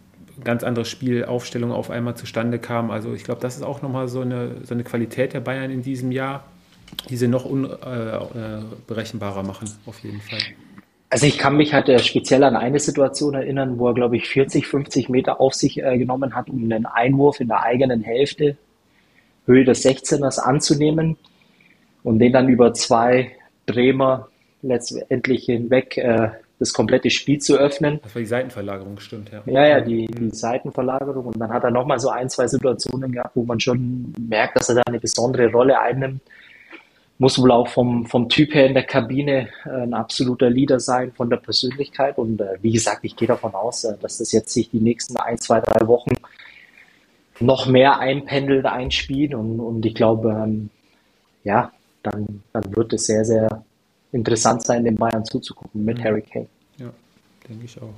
ganz andere Spielaufstellung auf einmal zustande kam. Also ich glaube, das ist auch nochmal so eine, so eine Qualität der Bayern in diesem Jahr, die sie noch unberechenbarer äh, äh machen, auf jeden Fall. Also ich kann mich halt äh, speziell an eine Situation erinnern, wo er, glaube ich, 40, 50 Meter auf sich äh, genommen hat, um einen Einwurf in der eigenen Hälfte Höhe des 16ers anzunehmen und den dann über zwei Bremer letztendlich hinweg äh, das komplette Spiel zu öffnen. Das war die Seitenverlagerung, stimmt, ja. Ja, ja, die, die Seitenverlagerung. Und dann hat er nochmal so ein, zwei Situationen gehabt, wo man schon merkt, dass er da eine besondere Rolle einnimmt. Muss wohl auch vom, vom Typ her in der Kabine äh, ein absoluter Leader sein, von der Persönlichkeit. Und äh, wie gesagt, ich gehe davon aus, äh, dass das jetzt sich die nächsten ein, zwei, drei Wochen noch mehr einpendelt, einspielt. Und, und ich glaube, ähm, ja, dann, dann wird es sehr, sehr interessant sein, den Bayern zuzugucken mit mhm. Harry Kane. Ja, denke ich auch.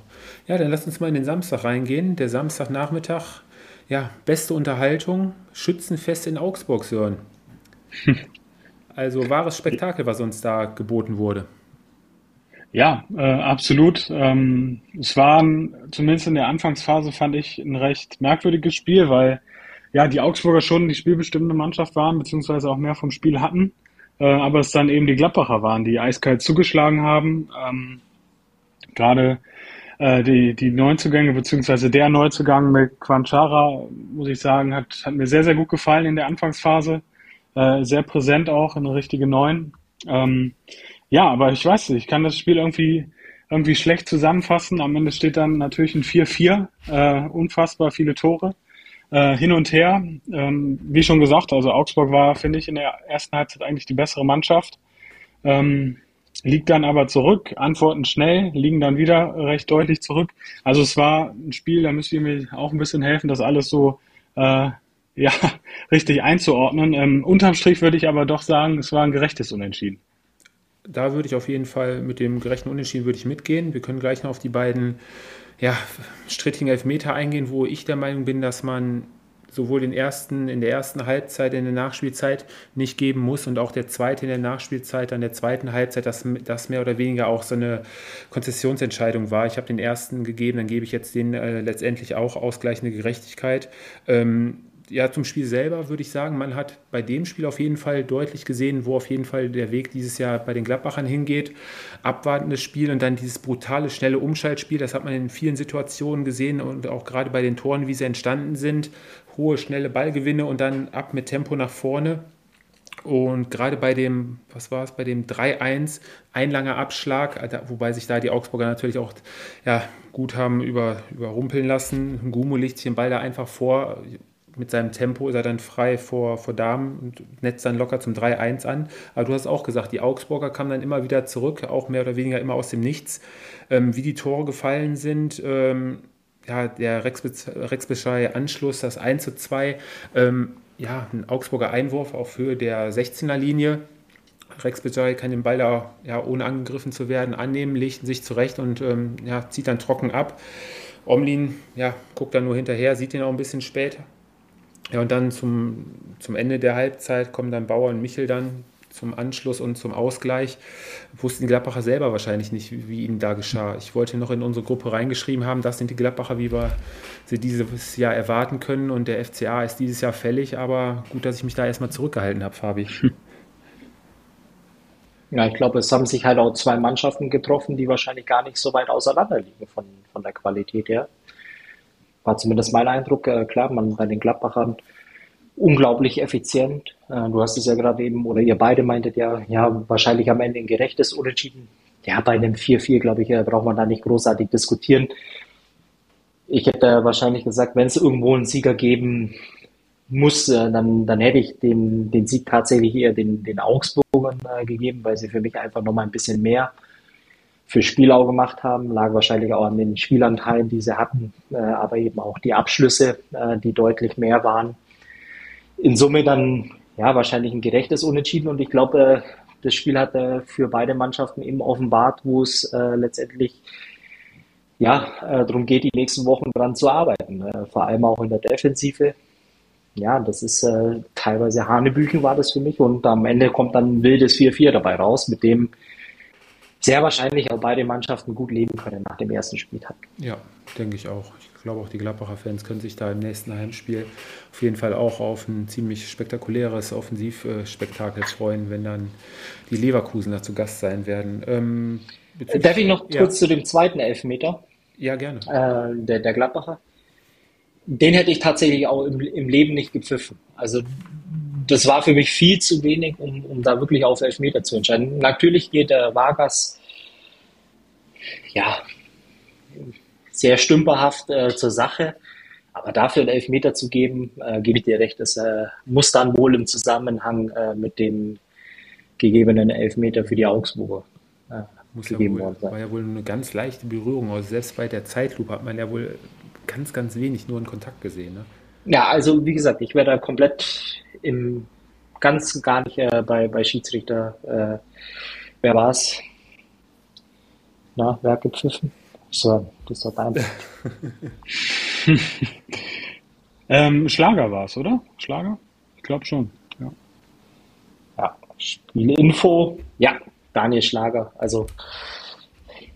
Ja, dann lass uns mal in den Samstag reingehen. Der Samstagnachmittag, ja, beste Unterhaltung, Schützenfest in Augsburg, Sören. Also wahres Spektakel, was uns da geboten wurde. Ja, äh, absolut. Ähm, es war zumindest in der Anfangsphase fand ich ein recht merkwürdiges Spiel, weil ja die Augsburger schon die spielbestimmende Mannschaft waren, beziehungsweise auch mehr vom Spiel hatten, äh, aber es dann eben die Gladbacher waren, die eiskalt zugeschlagen haben. Ähm, gerade äh, die, die Neuzugänge, beziehungsweise der Neuzugang mit Quanchara, muss ich sagen, hat, hat mir sehr, sehr gut gefallen in der Anfangsphase. Äh, sehr präsent auch, eine richtige Neun. Ähm, ja, aber ich weiß nicht, ich kann das Spiel irgendwie, irgendwie schlecht zusammenfassen. Am Ende steht dann natürlich ein 4-4, äh, unfassbar viele Tore. Äh, hin und her, ähm, wie schon gesagt, also Augsburg war, finde ich, in der ersten Halbzeit eigentlich die bessere Mannschaft. Ähm, liegt dann aber zurück, antworten schnell, liegen dann wieder recht deutlich zurück. Also es war ein Spiel, da müsst ihr mir auch ein bisschen helfen, das alles so äh, ja, richtig einzuordnen. Ähm, unterm Strich würde ich aber doch sagen, es war ein gerechtes Unentschieden. Da würde ich auf jeden Fall mit dem gerechten Unentschieden würde ich mitgehen. Wir können gleich noch auf die beiden ja, strittigen Elfmeter eingehen, wo ich der Meinung bin, dass man sowohl den ersten in der ersten Halbzeit, in der Nachspielzeit nicht geben muss und auch der zweite in der Nachspielzeit, an der zweiten Halbzeit, dass das mehr oder weniger auch so eine Konzessionsentscheidung war. Ich habe den ersten gegeben, dann gebe ich jetzt den äh, letztendlich auch ausgleichende Gerechtigkeit. Ähm, ja, zum Spiel selber würde ich sagen, man hat bei dem Spiel auf jeden Fall deutlich gesehen, wo auf jeden Fall der Weg dieses Jahr bei den Gladbachern hingeht. Abwartendes Spiel und dann dieses brutale, schnelle Umschaltspiel, das hat man in vielen Situationen gesehen und auch gerade bei den Toren, wie sie entstanden sind. Hohe, schnelle Ballgewinne und dann ab mit Tempo nach vorne. Und gerade bei dem, was war es, bei dem 3-1, ein langer Abschlag, wobei sich da die Augsburger natürlich auch ja, gut haben über, überrumpeln lassen. Gumo legt sich den Ball da einfach vor, mit seinem Tempo ist er dann frei vor, vor Damen und netzt dann locker zum 3-1 an. Aber du hast auch gesagt, die Augsburger kamen dann immer wieder zurück, auch mehr oder weniger immer aus dem Nichts. Ähm, wie die Tore gefallen sind, ähm, ja, der Rex Anschluss, das 1 zu 2, ähm, ja, ein Augsburger Einwurf auf Höhe der 16er Linie. Rex Bejai kann den Ball da, ja, ohne angegriffen zu werden, annehmen, legt sich zurecht und ähm, ja, zieht dann trocken ab. Omlin ja, guckt dann nur hinterher, sieht ihn auch ein bisschen später, ja, und dann zum, zum Ende der Halbzeit kommen dann Bauer und Michel dann zum Anschluss und zum Ausgleich. Wussten die Gladbacher selber wahrscheinlich nicht, wie, ihnen da geschah. Ich wollte noch in unsere Gruppe reingeschrieben haben, das sind die Gladbacher, wie wir sie dieses Jahr erwarten können. Und der FCA ist dieses Jahr fällig, aber gut, dass ich mich da erstmal zurückgehalten habe, Fabi. Ja, ich glaube, es haben sich halt auch zwei Mannschaften getroffen, die wahrscheinlich gar nicht so weit auseinander liegen von, von der Qualität her war zumindest mein Eindruck. Äh, klar, man bei den Gladbachern unglaublich effizient. Äh, du hast es ja gerade eben, oder ihr beide meintet ja, ja, wahrscheinlich am Ende ein gerechtes Unentschieden. Ja, bei einem 4-4, glaube ich, äh, braucht man da nicht großartig diskutieren. Ich hätte wahrscheinlich gesagt, wenn es irgendwo einen Sieger geben muss, äh, dann, dann hätte ich den, den Sieg tatsächlich eher den, den Augsburgern äh, gegeben, weil sie für mich einfach nochmal ein bisschen mehr für Spielau gemacht haben, lag wahrscheinlich auch an den Spielanteilen, die sie hatten, äh, aber eben auch die Abschlüsse, äh, die deutlich mehr waren. In Summe dann ja wahrscheinlich ein gerechtes Unentschieden und ich glaube, äh, das Spiel hat äh, für beide Mannschaften eben offenbart, wo es äh, letztendlich ja äh, darum geht, die nächsten Wochen dran zu arbeiten, vor allem auch in der Defensive. Ja, das ist teilweise Hanebüchen war das für mich und am Ende kommt dann ein wildes 4-4 dabei raus, mit dem sehr wahrscheinlich auch beide Mannschaften gut leben können nach dem ersten Spieltag. Ja, denke ich auch. Ich glaube auch die Gladbacher Fans können sich da im nächsten Heimspiel auf jeden Fall auch auf ein ziemlich spektakuläres Offensivspektakel freuen, wenn dann die Leverkusener zu Gast sein werden. Ähm, Darf ich noch ja. kurz zu dem zweiten Elfmeter? Ja, gerne. Äh, der, der Gladbacher. Den hätte ich tatsächlich auch im, im Leben nicht gepfiffen. Also das war für mich viel zu wenig, um, um da wirklich auf Elfmeter zu entscheiden. Natürlich geht der Vargas ja sehr stümperhaft äh, zur Sache, aber dafür einen Elfmeter zu geben, äh, gebe ich dir recht, das äh, muss dann wohl im Zusammenhang äh, mit den gegebenen Elfmeter für die Augsburger äh, muss gegeben ja wohl, worden sein. War ja wohl eine ganz leichte Berührung, also selbst bei der Zeitlupe hat man ja wohl ganz, ganz wenig nur in Kontakt gesehen. Ne? Ja, also wie gesagt, ich wäre da komplett im ganz gar nicht äh, bei, bei Schiedsrichter. Äh, wer war's? Na, wer hat gepfiffen? So, das war dein ähm, Schlager war es, oder? Schlager? Ich glaube schon. Ja. ja, Spielinfo. Ja, Daniel Schlager. Also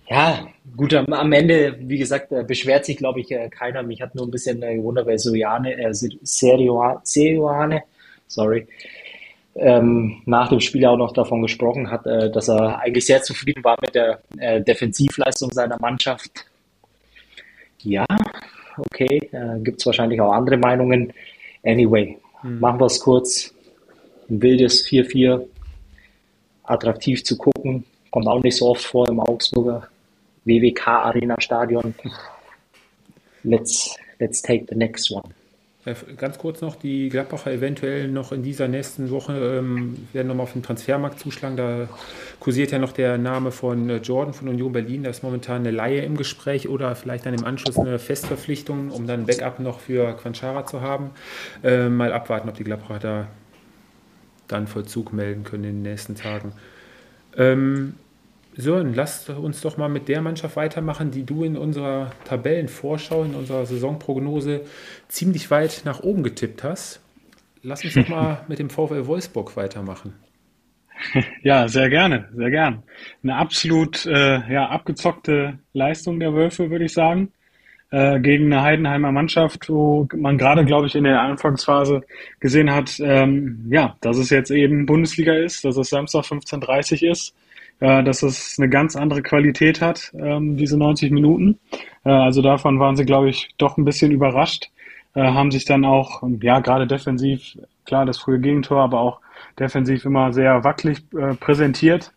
ja, gut, am, am Ende, wie gesagt, äh, beschwert sich, glaube ich, äh, keiner. Mich hat nur ein bisschen äh, gewundert, weil Seriane, äh, Serioane, sorry, ähm, nach dem Spiel auch noch davon gesprochen hat, äh, dass er eigentlich sehr zufrieden war mit der äh, Defensivleistung seiner Mannschaft. Ja, okay, äh, gibt es wahrscheinlich auch andere Meinungen. Anyway, hm. machen wir es kurz. Ein wildes 4-4, attraktiv zu gucken, kommt auch nicht so oft vor im Augsburger WWK Arena Stadion. Let's, let's take the next one. Äh, ganz kurz noch, die Gladbacher eventuell noch in dieser nächsten Woche ähm, werden nochmal auf den Transfermarkt zuschlagen. Da kursiert ja noch der Name von äh, Jordan von Union Berlin. Da ist momentan eine Laie im Gespräch oder vielleicht dann im Anschluss eine Festverpflichtung, um dann Backup noch für Quanchara zu haben. Äh, mal abwarten, ob die Gladbacher da dann Vollzug melden können in den nächsten Tagen. Ähm, Sören, lass uns doch mal mit der Mannschaft weitermachen, die du in unserer Tabellenvorschau, in unserer Saisonprognose ziemlich weit nach oben getippt hast. Lass uns doch mal mit dem VfL Wolfsburg weitermachen. Ja, sehr gerne, sehr gern. Eine absolut äh, ja, abgezockte Leistung der Wölfe, würde ich sagen, äh, gegen eine Heidenheimer Mannschaft, wo man gerade, glaube ich, in der Anfangsphase gesehen hat, ähm, ja, dass es jetzt eben Bundesliga ist, dass es Samstag 15.30 ist äh, dass es eine ganz andere Qualität hat, ähm, diese 90 Minuten. Äh, also davon waren sie, glaube ich, doch ein bisschen überrascht, äh, haben sich dann auch, ja, gerade defensiv, klar, das frühe Gegentor, aber auch defensiv immer sehr wackelig präsentiert,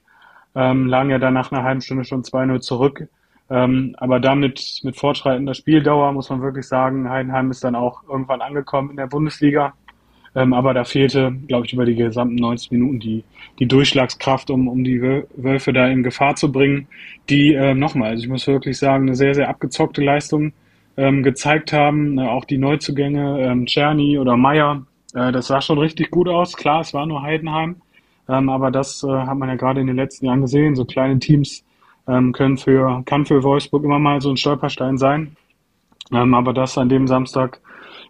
ähm, lagen ja dann nach einer halben Stunde schon 2-0 zurück. Ähm, aber damit mit fortschreitender Spieldauer muss man wirklich sagen, Heidenheim ist dann auch irgendwann angekommen in der Bundesliga. Ähm, aber da fehlte, glaube ich, über die gesamten 90 Minuten die, die Durchschlagskraft, um, um die Wölfe da in Gefahr zu bringen, die äh, nochmal, also ich muss wirklich sagen, eine sehr, sehr abgezockte Leistung ähm, gezeigt haben. Äh, auch die Neuzugänge, ähm, Czerny oder Meyer, äh, das sah schon richtig gut aus. Klar, es war nur Heidenheim, ähm, aber das äh, hat man ja gerade in den letzten Jahren gesehen. So kleine Teams ähm, können für, kann für Wolfsburg immer mal so ein Stolperstein sein. Ähm, aber das an dem Samstag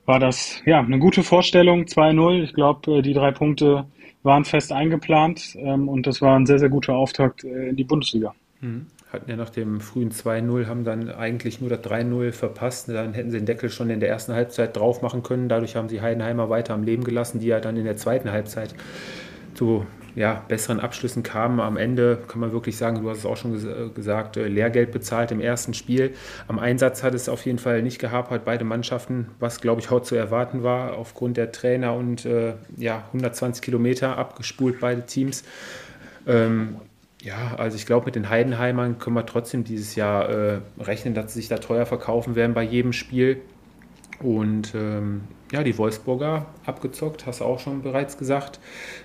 war das ja eine gute Vorstellung, 2-0. Ich glaube, äh, die drei Punkte waren fest eingeplant ähm, und das war ein sehr, sehr guter Auftakt äh, in die Bundesliga. Mhm. Hatten ja nach dem frühen 2-0, haben dann eigentlich nur das 3-0 verpasst. Dann hätten sie den Deckel schon in der ersten Halbzeit drauf machen können. Dadurch haben sie Heidenheimer weiter am Leben gelassen, die ja dann in der zweiten Halbzeit zu ja, besseren Abschlüssen kamen. Am Ende kann man wirklich sagen, du hast es auch schon ges gesagt, äh, Lehrgeld bezahlt im ersten Spiel. Am Einsatz hat es auf jeden Fall nicht gehapert, beide Mannschaften, was glaube ich auch zu erwarten war, aufgrund der Trainer und äh, ja, 120 Kilometer abgespult, beide Teams. Ähm, ja, also ich glaube, mit den Heidenheimern können wir trotzdem dieses Jahr äh, rechnen, dass sie sich da teuer verkaufen werden bei jedem Spiel. Und ähm, ja, die Wolfsburger abgezockt, hast du auch schon bereits gesagt.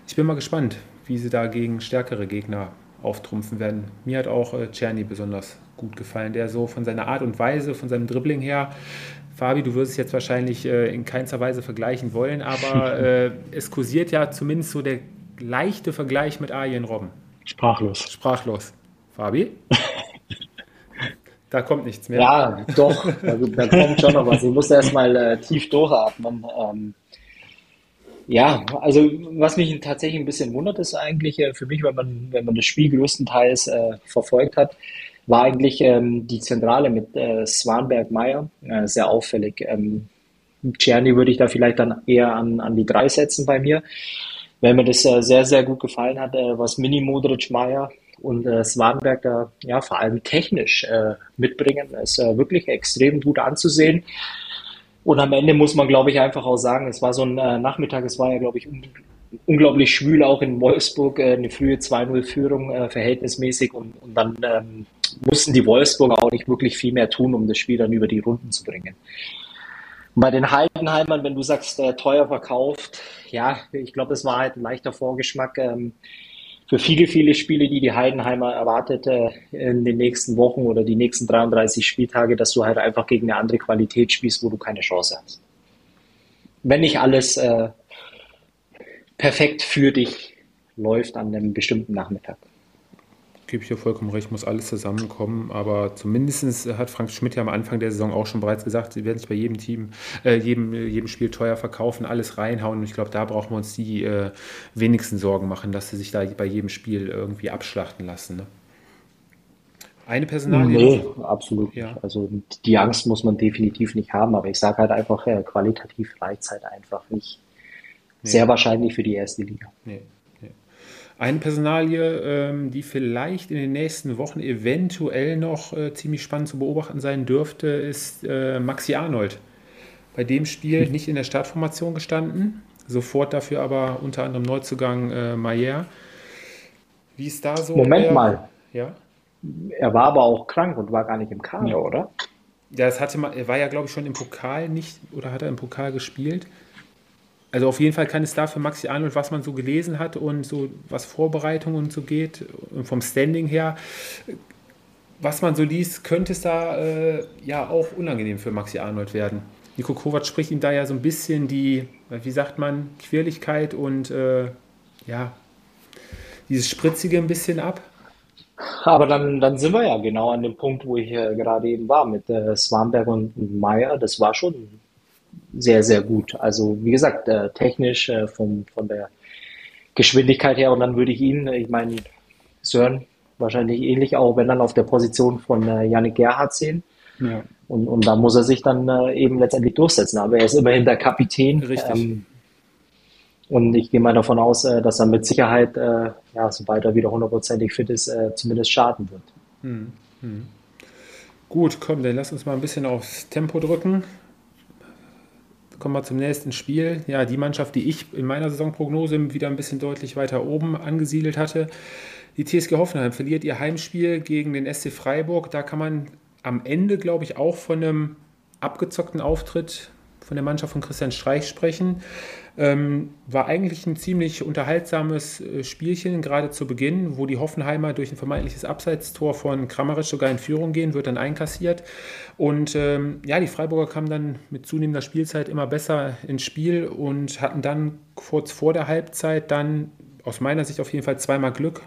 Ich bin mal gespannt, wie sie da gegen stärkere Gegner auftrumpfen werden. Mir hat auch äh, Czerny besonders gut gefallen, der so von seiner Art und Weise, von seinem Dribbling her, Fabi, du wirst es jetzt wahrscheinlich äh, in keinster Weise vergleichen wollen, aber äh, es kursiert ja zumindest so der leichte Vergleich mit Arjen Robben. Sprachlos. Sprachlos. Fabi? da kommt nichts mehr. Ja, doch, da, da kommt schon noch was. Ich muss erstmal äh, tief durchatmen. Ähm, ja, also was mich tatsächlich ein bisschen wundert, ist eigentlich äh, für mich, wenn man, wenn man das Spiel größtenteils äh, verfolgt hat, war eigentlich ähm, die Zentrale mit äh, Swanberg-Meyer äh, sehr auffällig. Ähm, Czerny würde ich da vielleicht dann eher an, an die drei setzen bei mir. Wenn mir das äh, sehr, sehr gut gefallen hat, äh, was Mini Modric Meyer und äh, Swanberg da ja vor allem technisch äh, mitbringen, ist äh, wirklich extrem gut anzusehen. Und am Ende muss man, glaube ich, einfach auch sagen, es war so ein äh, Nachmittag, es war ja, glaube ich, un unglaublich schwül auch in Wolfsburg, äh, eine frühe 2-0-Führung äh, verhältnismäßig und, und dann ähm, mussten die Wolfsburger auch nicht wirklich viel mehr tun, um das Spiel dann über die Runden zu bringen. Bei den Heidenheimern, wenn du sagst, äh, teuer verkauft, ja, ich glaube, es war halt ein leichter Vorgeschmack. Ähm, für viele, viele Spiele, die die Heidenheimer erwartet äh, in den nächsten Wochen oder die nächsten 33 Spieltage, dass du halt einfach gegen eine andere Qualität spielst, wo du keine Chance hast. Wenn nicht alles äh, perfekt für dich läuft an einem bestimmten Nachmittag gebe ich dir vollkommen recht, muss alles zusammenkommen. Aber zumindest hat Frank Schmidt ja am Anfang der Saison auch schon bereits gesagt, sie werden sich bei jedem Team, äh, jedem, jedem Spiel teuer verkaufen, alles reinhauen. Und ich glaube, da brauchen wir uns die äh, wenigsten Sorgen machen, dass sie sich da bei jedem Spiel irgendwie abschlachten lassen. Ne? Eine Personalie? Nee, absolut ja. nicht. Also die Angst muss man definitiv nicht haben, aber ich sage halt einfach, äh, qualitativ reicht es halt einfach nicht nee. sehr wahrscheinlich für die erste Liga. Nee. Eine Personalie, ähm, die vielleicht in den nächsten Wochen eventuell noch äh, ziemlich spannend zu beobachten sein dürfte, ist äh, Maxi Arnold. Bei dem Spiel nicht in der Startformation gestanden, sofort dafür aber unter anderem Neuzugang äh, Mayer. Wie ist da so? Moment der, mal. Ja? Er war aber auch krank und war gar nicht im Kader, ja. oder? Ja, das hatte man, er war ja, glaube ich, schon im Pokal nicht, oder hat er im Pokal gespielt? Also auf jeden Fall kann es da für Maxi Arnold, was man so gelesen hat und so was Vorbereitungen und so geht, und vom Standing her, was man so liest, könnte es da äh, ja auch unangenehm für Maxi Arnold werden. Nico Kovac spricht ihm da ja so ein bisschen die, wie sagt man, Quirligkeit und äh, ja, dieses Spritzige ein bisschen ab. Aber dann, dann sind wir ja genau an dem Punkt, wo ich äh, gerade eben war mit äh, Swanberg und Meyer. Das war schon sehr, sehr gut. Also wie gesagt, äh, technisch äh, vom, von der Geschwindigkeit her und dann würde ich ihn, ich meine, Sören wahrscheinlich ähnlich auch, wenn dann auf der Position von äh, Yannick Gerhardt sehen. Ja. Und, und da muss er sich dann äh, eben letztendlich durchsetzen. Aber er ist immerhin der Kapitän. Richtig. Ähm, und ich gehe mal davon aus, äh, dass er mit Sicherheit, äh, ja, sobald er wieder hundertprozentig fit ist, äh, zumindest starten wird. Hm, hm. Gut, komm, dann lass uns mal ein bisschen aufs Tempo drücken. Kommen wir zum nächsten Spiel. Ja, die Mannschaft, die ich in meiner Saisonprognose wieder ein bisschen deutlich weiter oben angesiedelt hatte. Die TSG Hoffenheim verliert ihr Heimspiel gegen den SC Freiburg. Da kann man am Ende, glaube ich, auch von einem abgezockten Auftritt von der Mannschaft von Christian Streich sprechen. Ähm, war eigentlich ein ziemlich unterhaltsames äh, Spielchen, gerade zu Beginn, wo die Hoffenheimer durch ein vermeintliches Abseitstor von Kramaric sogar in Führung gehen, wird dann einkassiert. Und ähm, ja, die Freiburger kamen dann mit zunehmender Spielzeit immer besser ins Spiel und hatten dann kurz vor der Halbzeit dann aus meiner Sicht auf jeden Fall zweimal Glück.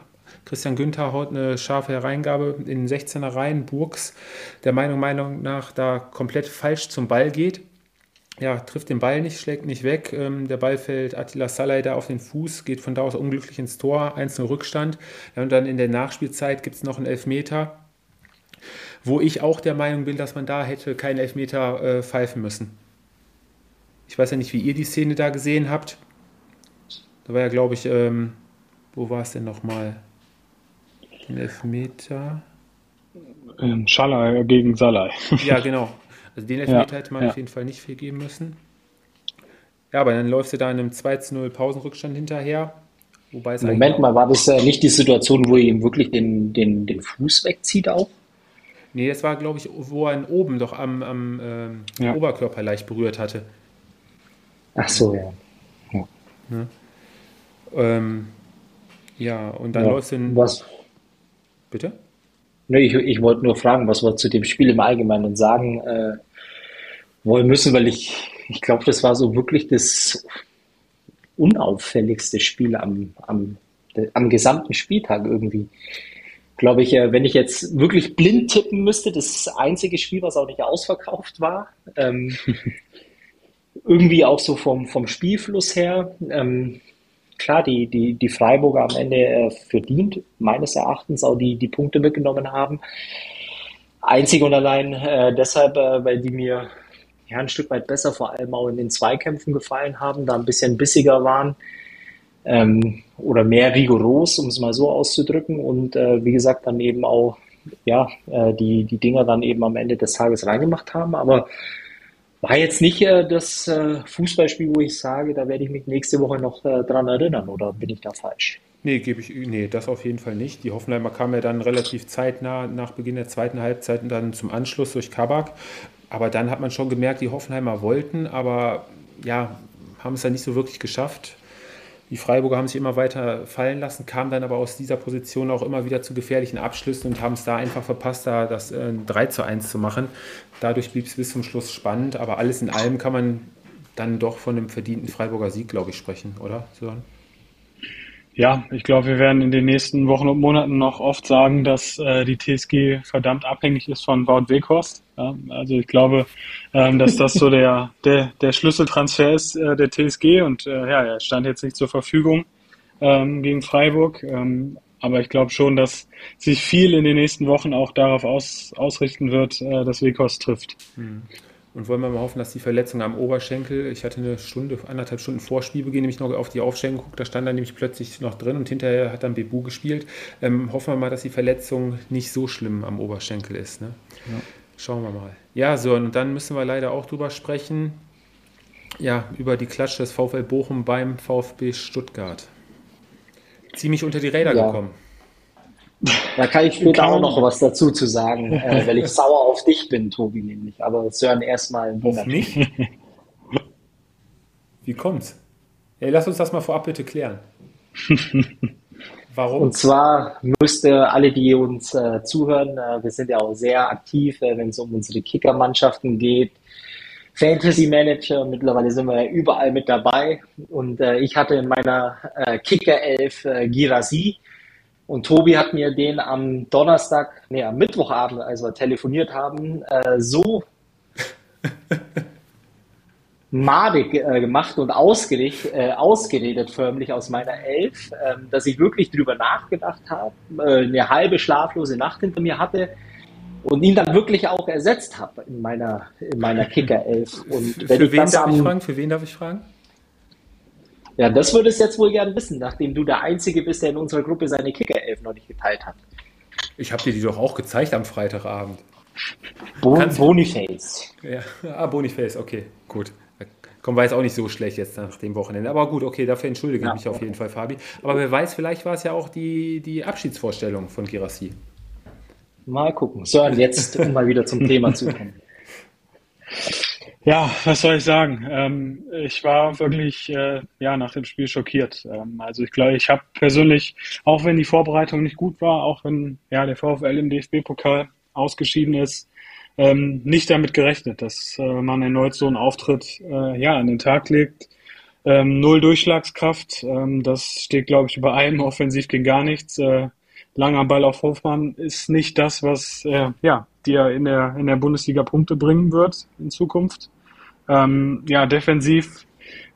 Christian Günther haut eine scharfe Hereingabe in den 16er rein. Burgs, der Meinung, Meinung nach da komplett falsch zum Ball geht ja, trifft den Ball nicht, schlägt nicht weg. Ähm, der Ball fällt Attila Salai da auf den Fuß, geht von da aus unglücklich ins Tor, 1 Rückstand. Ja, und dann in der Nachspielzeit gibt es noch einen Elfmeter, wo ich auch der Meinung bin, dass man da hätte keinen Elfmeter äh, pfeifen müssen. Ich weiß ja nicht, wie ihr die Szene da gesehen habt. Da war ja, glaube ich, ähm, wo war es denn nochmal? Den Elfmeter. Ähm, Schalai gegen Salai. Ja, genau. Also den Elfmeter ja, hätte man ja. auf jeden Fall nicht viel geben müssen. Ja, aber dann läufst du da in einem 2-0 Pausenrückstand hinterher. Wobei es Moment mal, war das äh, nicht die Situation, wo er ihm wirklich den, den, den Fuß wegzieht auch? Nee, das war, glaube ich, wo er ihn oben doch am, am ähm, ja. Oberkörper leicht berührt hatte. Ach so, ja. Ja, ne? ähm, ja und dann ja. läufst du in. Was? Bitte? Ne, ich, ich wollte nur fragen, was wir zu dem Spiel im Allgemeinen sagen äh, wollen müssen, weil ich, ich glaube, das war so wirklich das unauffälligste Spiel am, am, am gesamten Spieltag irgendwie. Glaube ich, äh, wenn ich jetzt wirklich blind tippen müsste, das einzige Spiel, was auch nicht ausverkauft war. Ähm, irgendwie auch so vom, vom Spielfluss her. Ähm, klar, die, die, die Freiburger am Ende äh, verdient, meines Erachtens auch die, die Punkte mitgenommen haben. Einzig und allein äh, deshalb, äh, weil die mir ja, ein Stück weit besser vor allem auch in den Zweikämpfen gefallen haben, da ein bisschen bissiger waren ähm, oder mehr rigoros, um es mal so auszudrücken. Und äh, wie gesagt, dann eben auch ja, äh, die, die Dinger dann eben am Ende des Tages reingemacht haben. Aber war jetzt nicht äh, das äh, Fußballspiel, wo ich sage, da werde ich mich nächste Woche noch äh, dran erinnern oder bin ich da falsch? Nee, gebe ich, nee, das auf jeden Fall nicht. Die Hoffenheimer kamen ja dann relativ zeitnah nach Beginn der zweiten Halbzeit und dann zum Anschluss durch Kabak. Aber dann hat man schon gemerkt, die Hoffenheimer wollten, aber ja, haben es ja nicht so wirklich geschafft. Die Freiburger haben sich immer weiter fallen lassen, kamen dann aber aus dieser Position auch immer wieder zu gefährlichen Abschlüssen und haben es da einfach verpasst, da das äh, 3 zu 1 zu machen. Dadurch blieb es bis zum Schluss spannend, aber alles in allem kann man dann doch von einem verdienten Freiburger Sieg, glaube ich, sprechen, oder? Sören? Ja, ich glaube, wir werden in den nächsten Wochen und Monaten noch oft sagen, dass äh, die TSG verdammt abhängig ist von Wout Weghorst. Ja, also ich glaube, ähm, dass das so der, der, der Schlüsseltransfer ist äh, der TSG und äh, ja, er stand jetzt nicht zur Verfügung ähm, gegen Freiburg. Ähm, aber ich glaube schon, dass sich viel in den nächsten Wochen auch darauf aus, ausrichten wird, äh, dass Weghorst trifft. Hm. Und wollen wir mal hoffen, dass die Verletzung am Oberschenkel, ich hatte eine Stunde, anderthalb Stunden vor Spielbeginn nämlich noch auf die Aufstellung geguckt, da stand er nämlich plötzlich noch drin und hinterher hat dann Bebu gespielt. Ähm, hoffen wir mal, dass die Verletzung nicht so schlimm am Oberschenkel ist. Ne? Ja. Schauen wir mal. Ja, so, und dann müssen wir leider auch drüber sprechen, ja, über die Klatsche des VfL Bochum beim VfB Stuttgart. Ziemlich unter die Räder ja. gekommen. Da kann ich später auch noch was dazu zu sagen, äh, weil ich sauer auf dich bin, Tobi, nämlich. Aber Sören erstmal. Auf mich? Wie kommt's? Ey, lass uns das mal vorab bitte klären. Warum? Und zwar müsste alle, die uns äh, zuhören, äh, wir sind ja auch sehr aktiv, äh, wenn es um unsere Kicker-Mannschaften geht. Fantasy Manager, mittlerweile sind wir ja überall mit dabei. Und äh, ich hatte in meiner äh, Kicker-Elf äh, Girasi und Tobi hat mir den am Donnerstag, nee, am Mittwochabend, als wir telefoniert haben, äh, so madig äh, gemacht und ausgeredet, äh, ausgeredet förmlich aus meiner Elf, äh, dass ich wirklich drüber nachgedacht habe, äh, eine halbe schlaflose Nacht hinter mir hatte und ihn dann wirklich auch ersetzt habe in meiner, in meiner Kicker-Elf. Und wenn für, wen darf am, ich fragen? für wen darf ich fragen? Ja, das würdest du jetzt wohl gern wissen, nachdem du der Einzige bist, der in unserer Gruppe seine Kicker-Elf noch nicht geteilt hat. Ich habe dir die doch auch gezeigt am Freitagabend. Bo Boniface. Ja, ah, Boniface, okay, gut. Kommen wir jetzt auch nicht so schlecht jetzt nach dem Wochenende. Aber gut, okay, dafür entschuldige ja. ich mich auf jeden Fall, Fabi. Aber wer weiß, vielleicht war es ja auch die, die Abschiedsvorstellung von Girassi. Mal gucken. So, und jetzt, um mal wieder zum Thema zu kommen. Ja, was soll ich sagen? Ähm, ich war wirklich äh, ja nach dem Spiel schockiert. Ähm, also ich glaube, ich habe persönlich, auch wenn die Vorbereitung nicht gut war, auch wenn ja der VfL im DFB-Pokal ausgeschieden ist, ähm, nicht damit gerechnet, dass äh, man erneut so einen Auftritt äh, ja an den Tag legt. Ähm, null Durchschlagskraft, ähm, das steht, glaube ich, über allem. Offensiv ging gar nichts. Äh, langer Ball auf Hofmann ist nicht das, was äh, ja dir in der in der Bundesliga Punkte bringen wird in Zukunft. Ähm, ja, defensiv,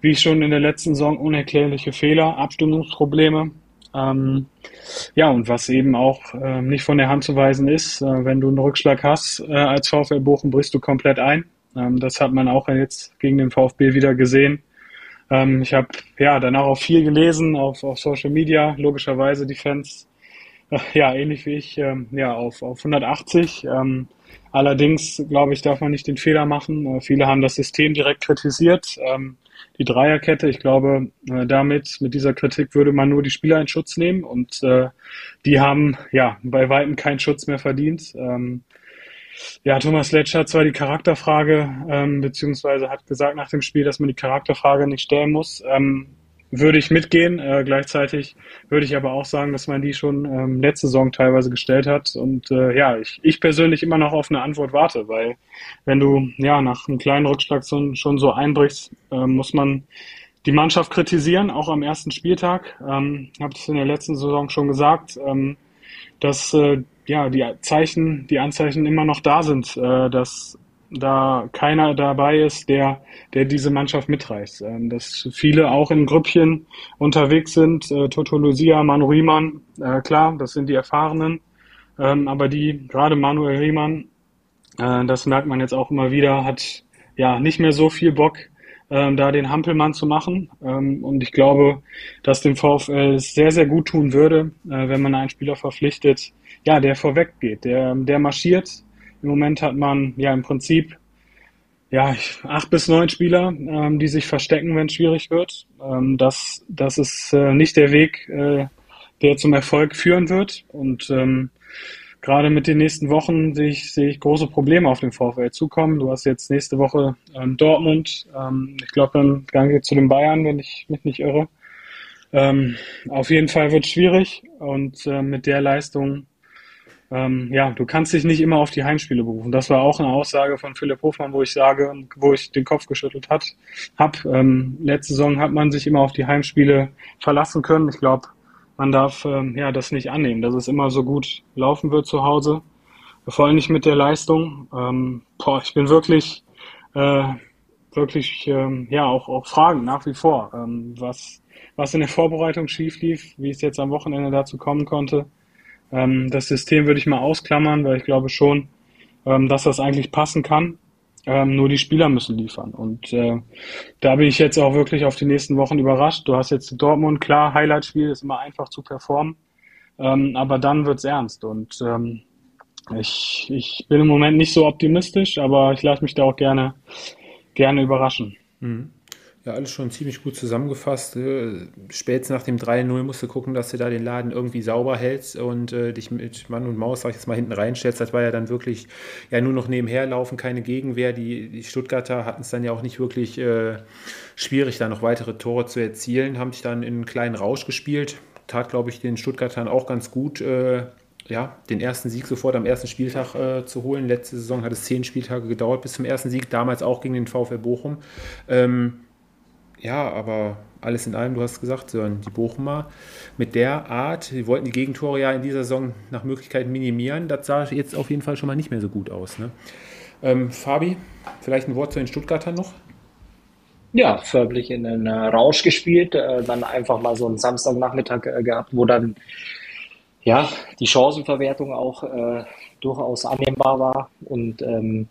wie schon in der letzten Saison, unerklärliche Fehler, Abstimmungsprobleme. Ähm, ja, und was eben auch äh, nicht von der Hand zu weisen ist, äh, wenn du einen Rückschlag hast äh, als VfL Bochum, brichst du komplett ein. Ähm, das hat man auch jetzt gegen den VfB wieder gesehen. Ähm, ich habe ja danach auch viel gelesen auf, auf Social Media, logischerweise die Fans, ja, ähnlich wie ich, ähm, ja, auf, auf 180. Ähm, Allerdings, glaube ich, darf man nicht den Fehler machen. Äh, viele haben das System direkt kritisiert. Ähm, die Dreierkette, ich glaube, äh, damit, mit dieser Kritik würde man nur die Spieler in Schutz nehmen und äh, die haben ja bei weitem keinen Schutz mehr verdient. Ähm, ja, Thomas Letsch hat zwar die Charakterfrage, ähm, beziehungsweise hat gesagt nach dem Spiel, dass man die Charakterfrage nicht stellen muss würde ich mitgehen. Äh, gleichzeitig würde ich aber auch sagen, dass man die schon ähm, letzte Saison teilweise gestellt hat. Und äh, ja, ich, ich persönlich immer noch auf eine Antwort warte, weil wenn du ja nach einem kleinen Rückschlag so, schon so einbrichst, äh, muss man die Mannschaft kritisieren, auch am ersten Spieltag. Ähm, habe es in der letzten Saison schon gesagt, ähm, dass äh, ja die Zeichen, die Anzeichen immer noch da sind, äh, dass da keiner dabei ist, der, der diese Mannschaft mitreißt. Ähm, dass viele auch in Grüppchen unterwegs sind. Äh, Toto Lucia, Manu Riemann, äh, klar, das sind die Erfahrenen. Ähm, aber die, gerade Manuel Riemann, äh, das merkt man jetzt auch immer wieder, hat ja nicht mehr so viel Bock, ähm, da den Hampelmann zu machen. Ähm, und ich glaube, dass dem VfL sehr, sehr gut tun würde, äh, wenn man einen Spieler verpflichtet, ja, der vorweg geht, der, der marschiert, im Moment hat man ja im Prinzip ja, acht bis neun Spieler, ähm, die sich verstecken, wenn es schwierig wird. Ähm, das, das ist äh, nicht der Weg, äh, der zum Erfolg führen wird. Und ähm, gerade mit den nächsten Wochen sehe ich, sehe ich große Probleme auf den VfL zukommen. Du hast jetzt nächste Woche ähm, Dortmund. Ähm, ich glaube, dann gang wir zu den Bayern, wenn ich mich nicht irre. Ähm, auf jeden Fall wird es schwierig und äh, mit der Leistung ähm, ja, du kannst dich nicht immer auf die Heimspiele berufen. Das war auch eine Aussage von Philipp Hofmann, wo ich sage, wo ich den Kopf geschüttelt hat, hab. Ähm, letzte Saison hat man sich immer auf die Heimspiele verlassen können. Ich glaube, man darf ähm, ja das nicht annehmen, dass es immer so gut laufen wird zu Hause. Vor allem nicht mit der Leistung. Ähm, boah, ich bin wirklich, äh, wirklich, ähm, ja, auch, auch Fragen nach wie vor, ähm, was, was in der Vorbereitung schief lief, wie es jetzt am Wochenende dazu kommen konnte. Ähm, das System würde ich mal ausklammern, weil ich glaube schon, ähm, dass das eigentlich passen kann. Ähm, nur die Spieler müssen liefern. Und äh, da bin ich jetzt auch wirklich auf die nächsten Wochen überrascht. Du hast jetzt Dortmund, klar, Highlight-Spiel ist immer einfach zu performen. Ähm, aber dann wird's ernst. Und ähm, ich, ich bin im Moment nicht so optimistisch, aber ich lasse mich da auch gerne, gerne überraschen. Mhm. Ja, alles schon ziemlich gut zusammengefasst. Äh, spätestens nach dem 3-0 musst du gucken, dass du da den Laden irgendwie sauber hältst und äh, dich mit Mann und Maus, sag ich jetzt mal, hinten reinstellst. Das war ja dann wirklich ja nur noch nebenher laufen, keine Gegenwehr. Die, die Stuttgarter hatten es dann ja auch nicht wirklich äh, schwierig, da noch weitere Tore zu erzielen, haben sich dann in einen kleinen Rausch gespielt. Tat, glaube ich, den Stuttgartern auch ganz gut. Äh, ja, den ersten Sieg sofort am ersten Spieltag äh, zu holen. Letzte Saison hat es zehn Spieltage gedauert bis zum ersten Sieg, damals auch gegen den VfL Bochum. Ähm, ja, aber alles in allem, du hast gesagt, Sören, die Bochumer mit der Art, die wollten die Gegentore ja in dieser Saison nach Möglichkeit minimieren. Das sah jetzt auf jeden Fall schon mal nicht mehr so gut aus. Ne? Ähm, Fabi, vielleicht ein Wort zu den Stuttgartern noch? Ja, förmlich in einen Rausch gespielt, äh, dann einfach mal so einen Samstagnachmittag äh, gehabt, wo dann ja die Chancenverwertung auch äh, durchaus annehmbar war und ähm,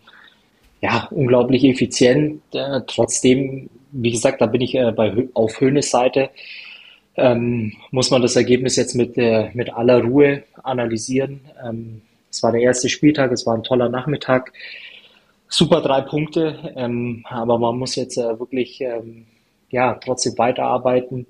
ja, unglaublich effizient. Äh, trotzdem wie gesagt, da bin ich äh, bei, auf Höhnes Seite. Ähm, muss man das Ergebnis jetzt mit, äh, mit aller Ruhe analysieren. Ähm, es war der erste Spieltag, es war ein toller Nachmittag. Super drei Punkte, ähm, aber man muss jetzt äh, wirklich ähm, ja, trotzdem weiterarbeiten,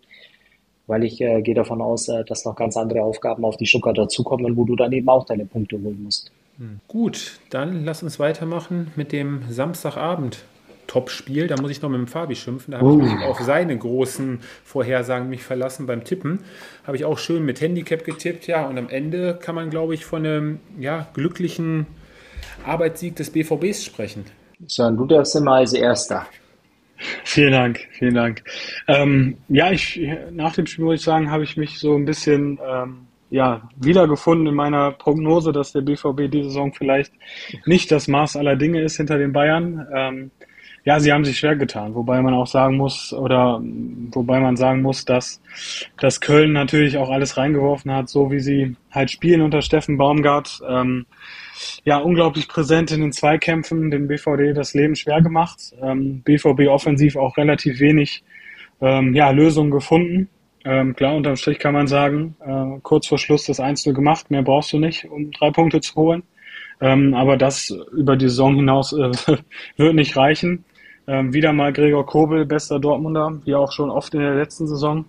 weil ich äh, gehe davon aus, äh, dass noch ganz andere Aufgaben auf die Stuttgart dazukommen, wo du dann eben auch deine Punkte holen musst. Hm. Gut, dann lass uns weitermachen mit dem Samstagabend. Top-Spiel. Da muss ich noch mit dem Fabi schimpfen. Da habe uh. ich mich auf seine großen Vorhersagen mich verlassen beim Tippen. Habe ich auch schön mit Handicap getippt. Ja, und am Ende kann man, glaube ich, von einem ja, glücklichen Arbeitssieg des BVBs sprechen. Sören, du darfst immer als Erster. Vielen Dank, vielen Dank. Ähm, ja, ich, nach dem Spiel muss ich sagen, habe ich mich so ein bisschen ähm, ja, wiedergefunden in meiner Prognose, dass der BVB diese Saison vielleicht nicht das Maß aller Dinge ist hinter den Bayern. Ähm, ja, sie haben sich schwer getan, wobei man auch sagen muss, oder wobei man sagen muss, dass, dass Köln natürlich auch alles reingeworfen hat, so wie sie halt spielen unter Steffen Baumgart. Ähm, ja, unglaublich präsent in den Zweikämpfen, den BVD das Leben schwer gemacht. Ähm, BVB offensiv auch relativ wenig ähm, ja, Lösungen gefunden. Ähm, klar, unterm Strich kann man sagen, äh, kurz vor Schluss das Einzel gemacht, mehr brauchst du nicht, um drei Punkte zu holen. Ähm, aber das über die Saison hinaus äh, wird nicht reichen. Ähm, wieder mal Gregor Kobel, bester Dortmunder, wie auch schon oft in der letzten Saison.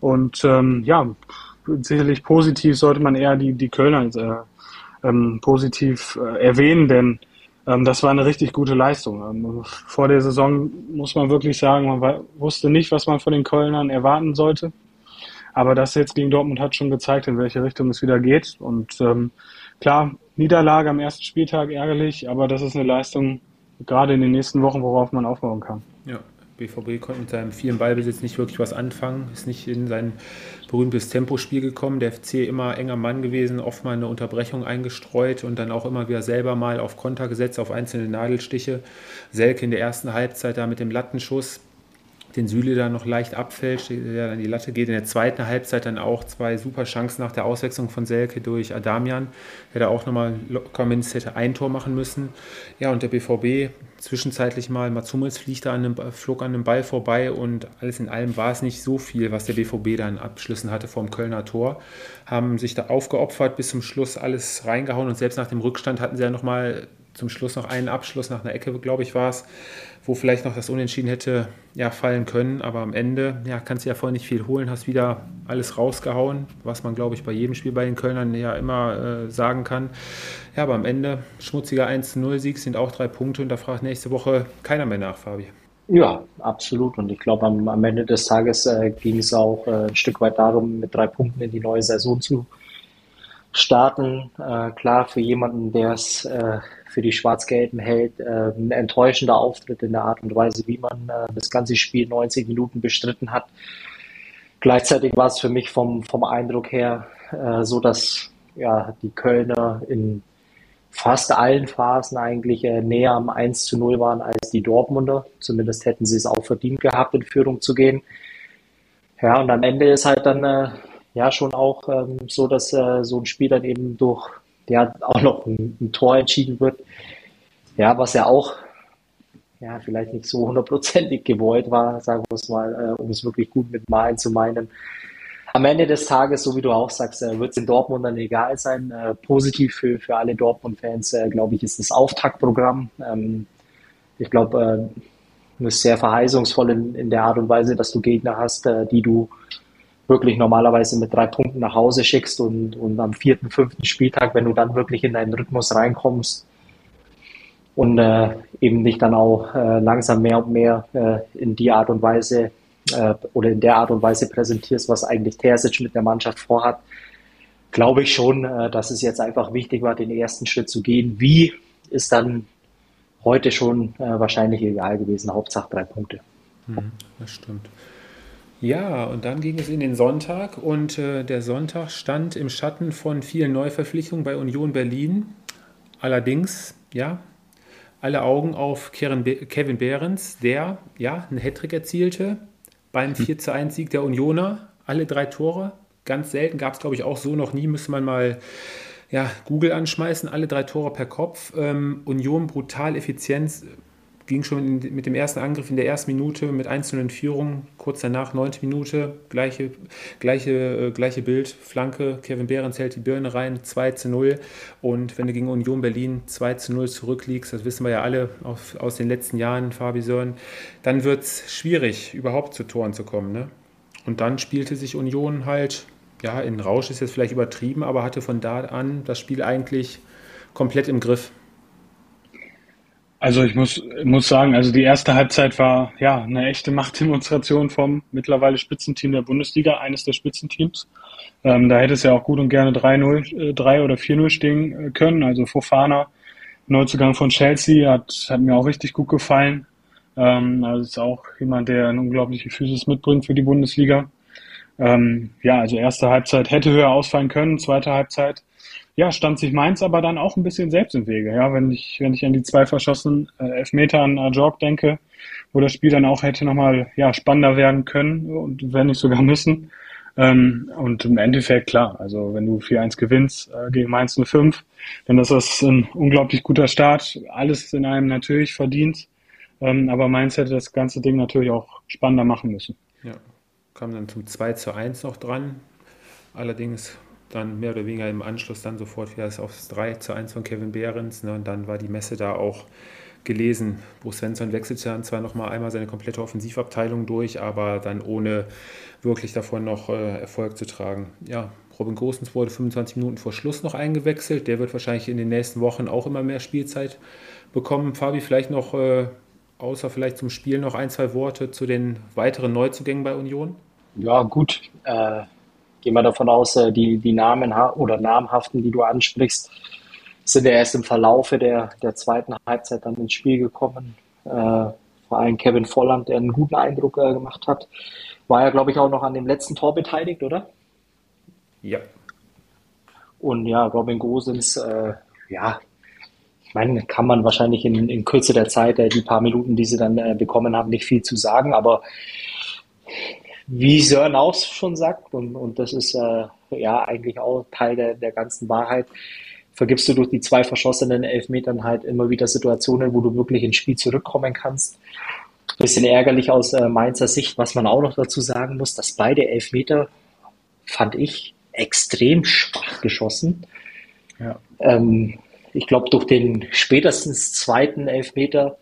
Und ähm, ja, sicherlich positiv sollte man eher die, die Kölner äh, ähm, positiv äh, erwähnen, denn ähm, das war eine richtig gute Leistung. Ähm, vor der Saison muss man wirklich sagen, man wusste nicht, was man von den Kölnern erwarten sollte. Aber das jetzt gegen Dortmund hat schon gezeigt, in welche Richtung es wieder geht. Und ähm, klar, Niederlage am ersten Spieltag ärgerlich, aber das ist eine Leistung, gerade in den nächsten Wochen, worauf man aufbauen kann. Ja, BVB konnte mit seinem vielen Ballbesitz nicht wirklich was anfangen, ist nicht in sein berühmtes Tempospiel gekommen. Der FC immer enger Mann gewesen, oft mal eine Unterbrechung eingestreut und dann auch immer wieder selber mal auf Konter gesetzt, auf einzelne Nadelstiche. Selke in der ersten Halbzeit da mit dem Lattenschuss den Süle dann noch leicht abfälscht, der dann die Latte geht. In der zweiten Halbzeit dann auch zwei super Chancen nach der Auswechslung von Selke durch Adamian, der da auch nochmal locker mindestens hätte ein Tor machen müssen. Ja, und der BVB zwischenzeitlich mal, Mats Hummels fliegt da an einem, flog an einem Ball vorbei und alles in allem war es nicht so viel, was der BVB da in Abschlüssen hatte vom Kölner Tor. Haben sich da aufgeopfert, bis zum Schluss alles reingehauen und selbst nach dem Rückstand hatten sie ja nochmal zum Schluss noch einen Abschluss nach einer Ecke, glaube ich, war es wo vielleicht noch das Unentschieden hätte ja, fallen können. Aber am Ende ja, kannst du ja vorher nicht viel holen, hast wieder alles rausgehauen, was man, glaube ich, bei jedem Spiel bei den Kölnern ja immer äh, sagen kann. Ja, aber am Ende schmutziger 1-0-Sieg sind auch drei Punkte und da fragt nächste Woche keiner mehr nach, Fabi. Ja, absolut. Und ich glaube, am, am, Ende des Tages äh, ging es auch äh, ein Stück weit darum, mit drei Punkten in die neue Saison zu starten. Äh, klar, für jemanden, der es äh, für die Schwarz-Gelben hält, ein enttäuschender Auftritt in der Art und Weise, wie man äh, das ganze Spiel 90 Minuten bestritten hat. Gleichzeitig war es für mich vom, vom Eindruck her äh, so, dass ja, die Kölner in fast allen Phasen eigentlich äh, näher am 1 zu 0 waren als die Dortmunder. Zumindest hätten sie es auch verdient gehabt, in Führung zu gehen. Ja, und am Ende ist halt dann äh, ja schon auch ähm, so, dass äh, so ein Spiel dann eben durch ja auch noch ein, ein, Tor entschieden wird. Ja, was ja auch ja, vielleicht nicht so hundertprozentig gewollt war, sagen wir es mal, äh, um es wirklich gut mit Malen zu meinen. Am Ende des Tages, so wie du auch sagst, äh, wird es in Dortmund dann egal sein. Äh, positiv für, für alle Dortmund-Fans, äh, glaube ich, ist das Auftaktprogramm. Ähm, ich glaube, äh, ist sehr verheißungsvoll in, in der Art und Weise, dass du Gegner hast, äh, die du wirklich normalerweise mit drei Punkten nach Hause schickst und, und am vierten, fünften Spieltag, wenn du dann wirklich in deinen Rhythmus reinkommst, und äh, eben dich dann auch äh, langsam mehr und mehr äh, in die Art und Weise äh, oder in der Art und Weise präsentierst, was eigentlich Terzic mit der Mannschaft vorhat, glaube ich schon, äh, dass es jetzt einfach wichtig war, den ersten Schritt zu gehen. Wie ist dann heute schon äh, wahrscheinlich egal gewesen, Hauptsache drei Punkte. Hm, das stimmt. Ja, und dann ging es in den Sonntag und äh, der Sonntag stand im Schatten von vielen Neuverpflichtungen bei Union Berlin. Allerdings, ja, alle Augen auf Kevin Behrens, der ja einen Hattrick erzielte beim 4 zu 1 Sieg der Unioner. Alle drei Tore. Ganz selten gab es, glaube ich, auch so noch nie. Müsste man mal ja, Google anschmeißen. Alle drei Tore per Kopf. Ähm, Union brutal Effizienz ging schon mit dem ersten Angriff in der ersten Minute mit 1 in Führung, kurz danach, neunte Minute, gleiche, gleiche, äh, gleiche Bild, Flanke, Kevin Behrens hält die Birne rein, 2 zu 0 und wenn du gegen Union Berlin 2 zu 0 zurückliegst, das wissen wir ja alle auf, aus den letzten Jahren, Fabi Sören, dann wird es schwierig, überhaupt zu Toren zu kommen. Ne? Und dann spielte sich Union halt, ja, in Rausch ist jetzt vielleicht übertrieben, aber hatte von da an das Spiel eigentlich komplett im Griff. Also ich muss, muss sagen, also die erste Halbzeit war ja eine echte Machtdemonstration vom mittlerweile Spitzenteam der Bundesliga, eines der Spitzenteams. Ähm, da hätte es ja auch gut und gerne 3-0, äh, 3 oder 4-0 stehen äh, können. Also Fofana, Neuzugang von Chelsea, hat, hat mir auch richtig gut gefallen. Ähm, also ist auch jemand, der eine unglaubliche Physis mitbringt für die Bundesliga. Ähm, ja, also erste Halbzeit hätte höher ausfallen können, zweite Halbzeit ja, stand sich Mainz aber dann auch ein bisschen selbst im Wege. Ja, wenn ich, wenn ich an die zwei verschossenen äh, Elfmeter an Ajorg denke, wo das Spiel dann auch hätte nochmal ja, spannender werden können und wenn nicht sogar müssen. Ähm, und im Endeffekt, klar, also wenn du 4-1 gewinnst äh, gegen Mainz 05, dann ist das ein unglaublich guter Start. Alles in einem natürlich verdient. Ähm, aber Mainz hätte das ganze Ding natürlich auch spannender machen müssen. Ja, kam dann zum 2 zu 1 noch dran. Allerdings dann mehr oder weniger im Anschluss dann sofort wieder aufs 3 zu 1 von Kevin Behrens. Ne, und dann war die Messe da auch gelesen. Bruce Svensson wechselte dann zwar noch mal einmal seine komplette Offensivabteilung durch, aber dann ohne wirklich davon noch äh, Erfolg zu tragen. Ja, Robin Gosens wurde 25 Minuten vor Schluss noch eingewechselt. Der wird wahrscheinlich in den nächsten Wochen auch immer mehr Spielzeit bekommen. Fabi, vielleicht noch, äh, außer vielleicht zum Spiel, noch ein, zwei Worte zu den weiteren Neuzugängen bei Union? Ja, gut. Äh, gehen wir davon aus, äh, die, die Namen oder namhaften, die du ansprichst, sind ja erst im Verlaufe der, der zweiten Halbzeit dann ins Spiel gekommen. Äh, vor allem Kevin Volland, der einen guten Eindruck äh, gemacht hat. War ja, glaube ich, auch noch an dem letzten Tor beteiligt, oder? Ja. Und ja, Robin Gosens, äh, ja, ich meine, kann man wahrscheinlich in, in Kürze der Zeit, äh, die paar Minuten, die sie dann äh, bekommen haben, nicht viel zu sagen, aber wie Sören auch schon sagt, und, und das ist äh, ja eigentlich auch Teil der, der ganzen Wahrheit, vergibst du durch die zwei verschossenen Elfmetern halt immer wieder Situationen, wo du wirklich ins Spiel zurückkommen kannst. Bisschen ärgerlich aus äh, Mainzer Sicht, was man auch noch dazu sagen muss, dass beide Elfmeter, fand ich, extrem schwach geschossen. Ja. Ähm, ich glaube, durch den spätestens zweiten Elfmeter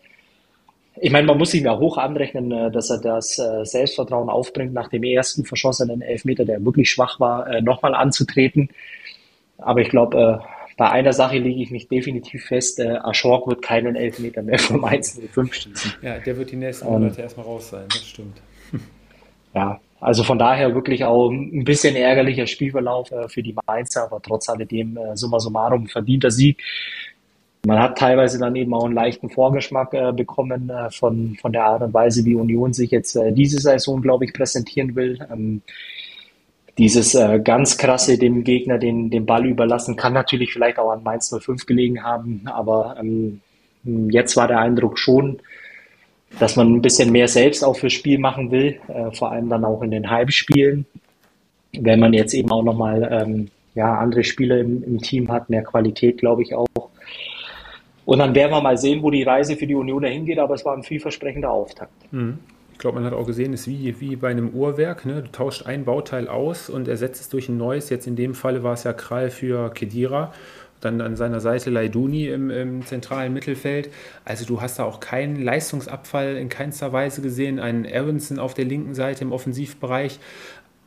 ich meine, man muss ihm ja hoch anrechnen, äh, dass er das äh, Selbstvertrauen aufbringt, nach dem ersten verschossenen Elfmeter, der wirklich schwach war, äh, nochmal anzutreten. Aber ich glaube, bei einer Sache lege ich mich definitiv fest, Aschork wird keinen Elfmeter mehr vom 1-0-5 schießen. Ja, der wird die nächsten Monate ähm, erstmal raus sein, das stimmt. Ja, also von daher wirklich auch ein bisschen ärgerlicher Spielverlauf für die Mainzer, aber trotz alledem summa summarum verdienter Sieg. Man hat teilweise dann eben auch einen leichten Vorgeschmack äh, bekommen äh, von, von der Art und Weise, wie Union sich jetzt äh, diese Saison, glaube ich, präsentieren will. Ähm, dieses äh, ganz krasse dem Gegner den, den Ball überlassen, kann natürlich vielleicht auch an Mainz 05 gelegen haben, aber ähm, jetzt war der Eindruck schon, dass man ein bisschen mehr selbst auch fürs Spiel machen will, äh, vor allem dann auch in den Heimspielen. Wenn man jetzt eben auch nochmal ähm, ja, andere Spieler im, im Team hat, mehr Qualität, glaube ich auch Und dann werden wir mal sehen, wo die Reise für die Union dahin geht, aber es war ein vielversprechender Auftakt. Mhm. Ich glaube, man hat auch gesehen, es ist wie, wie bei einem Uhrwerk. Ne? Du tauscht ein Bauteil aus und ersetzt es durch ein neues. Jetzt in dem Falle war es ja Kral für Kedira. Dann an seiner Seite Leiduni im, im, zentralen Mittelfeld. Also du hast da auch keinen Leistungsabfall in keinster Weise gesehen. Einen Aronson auf der linken Seite im Offensivbereich.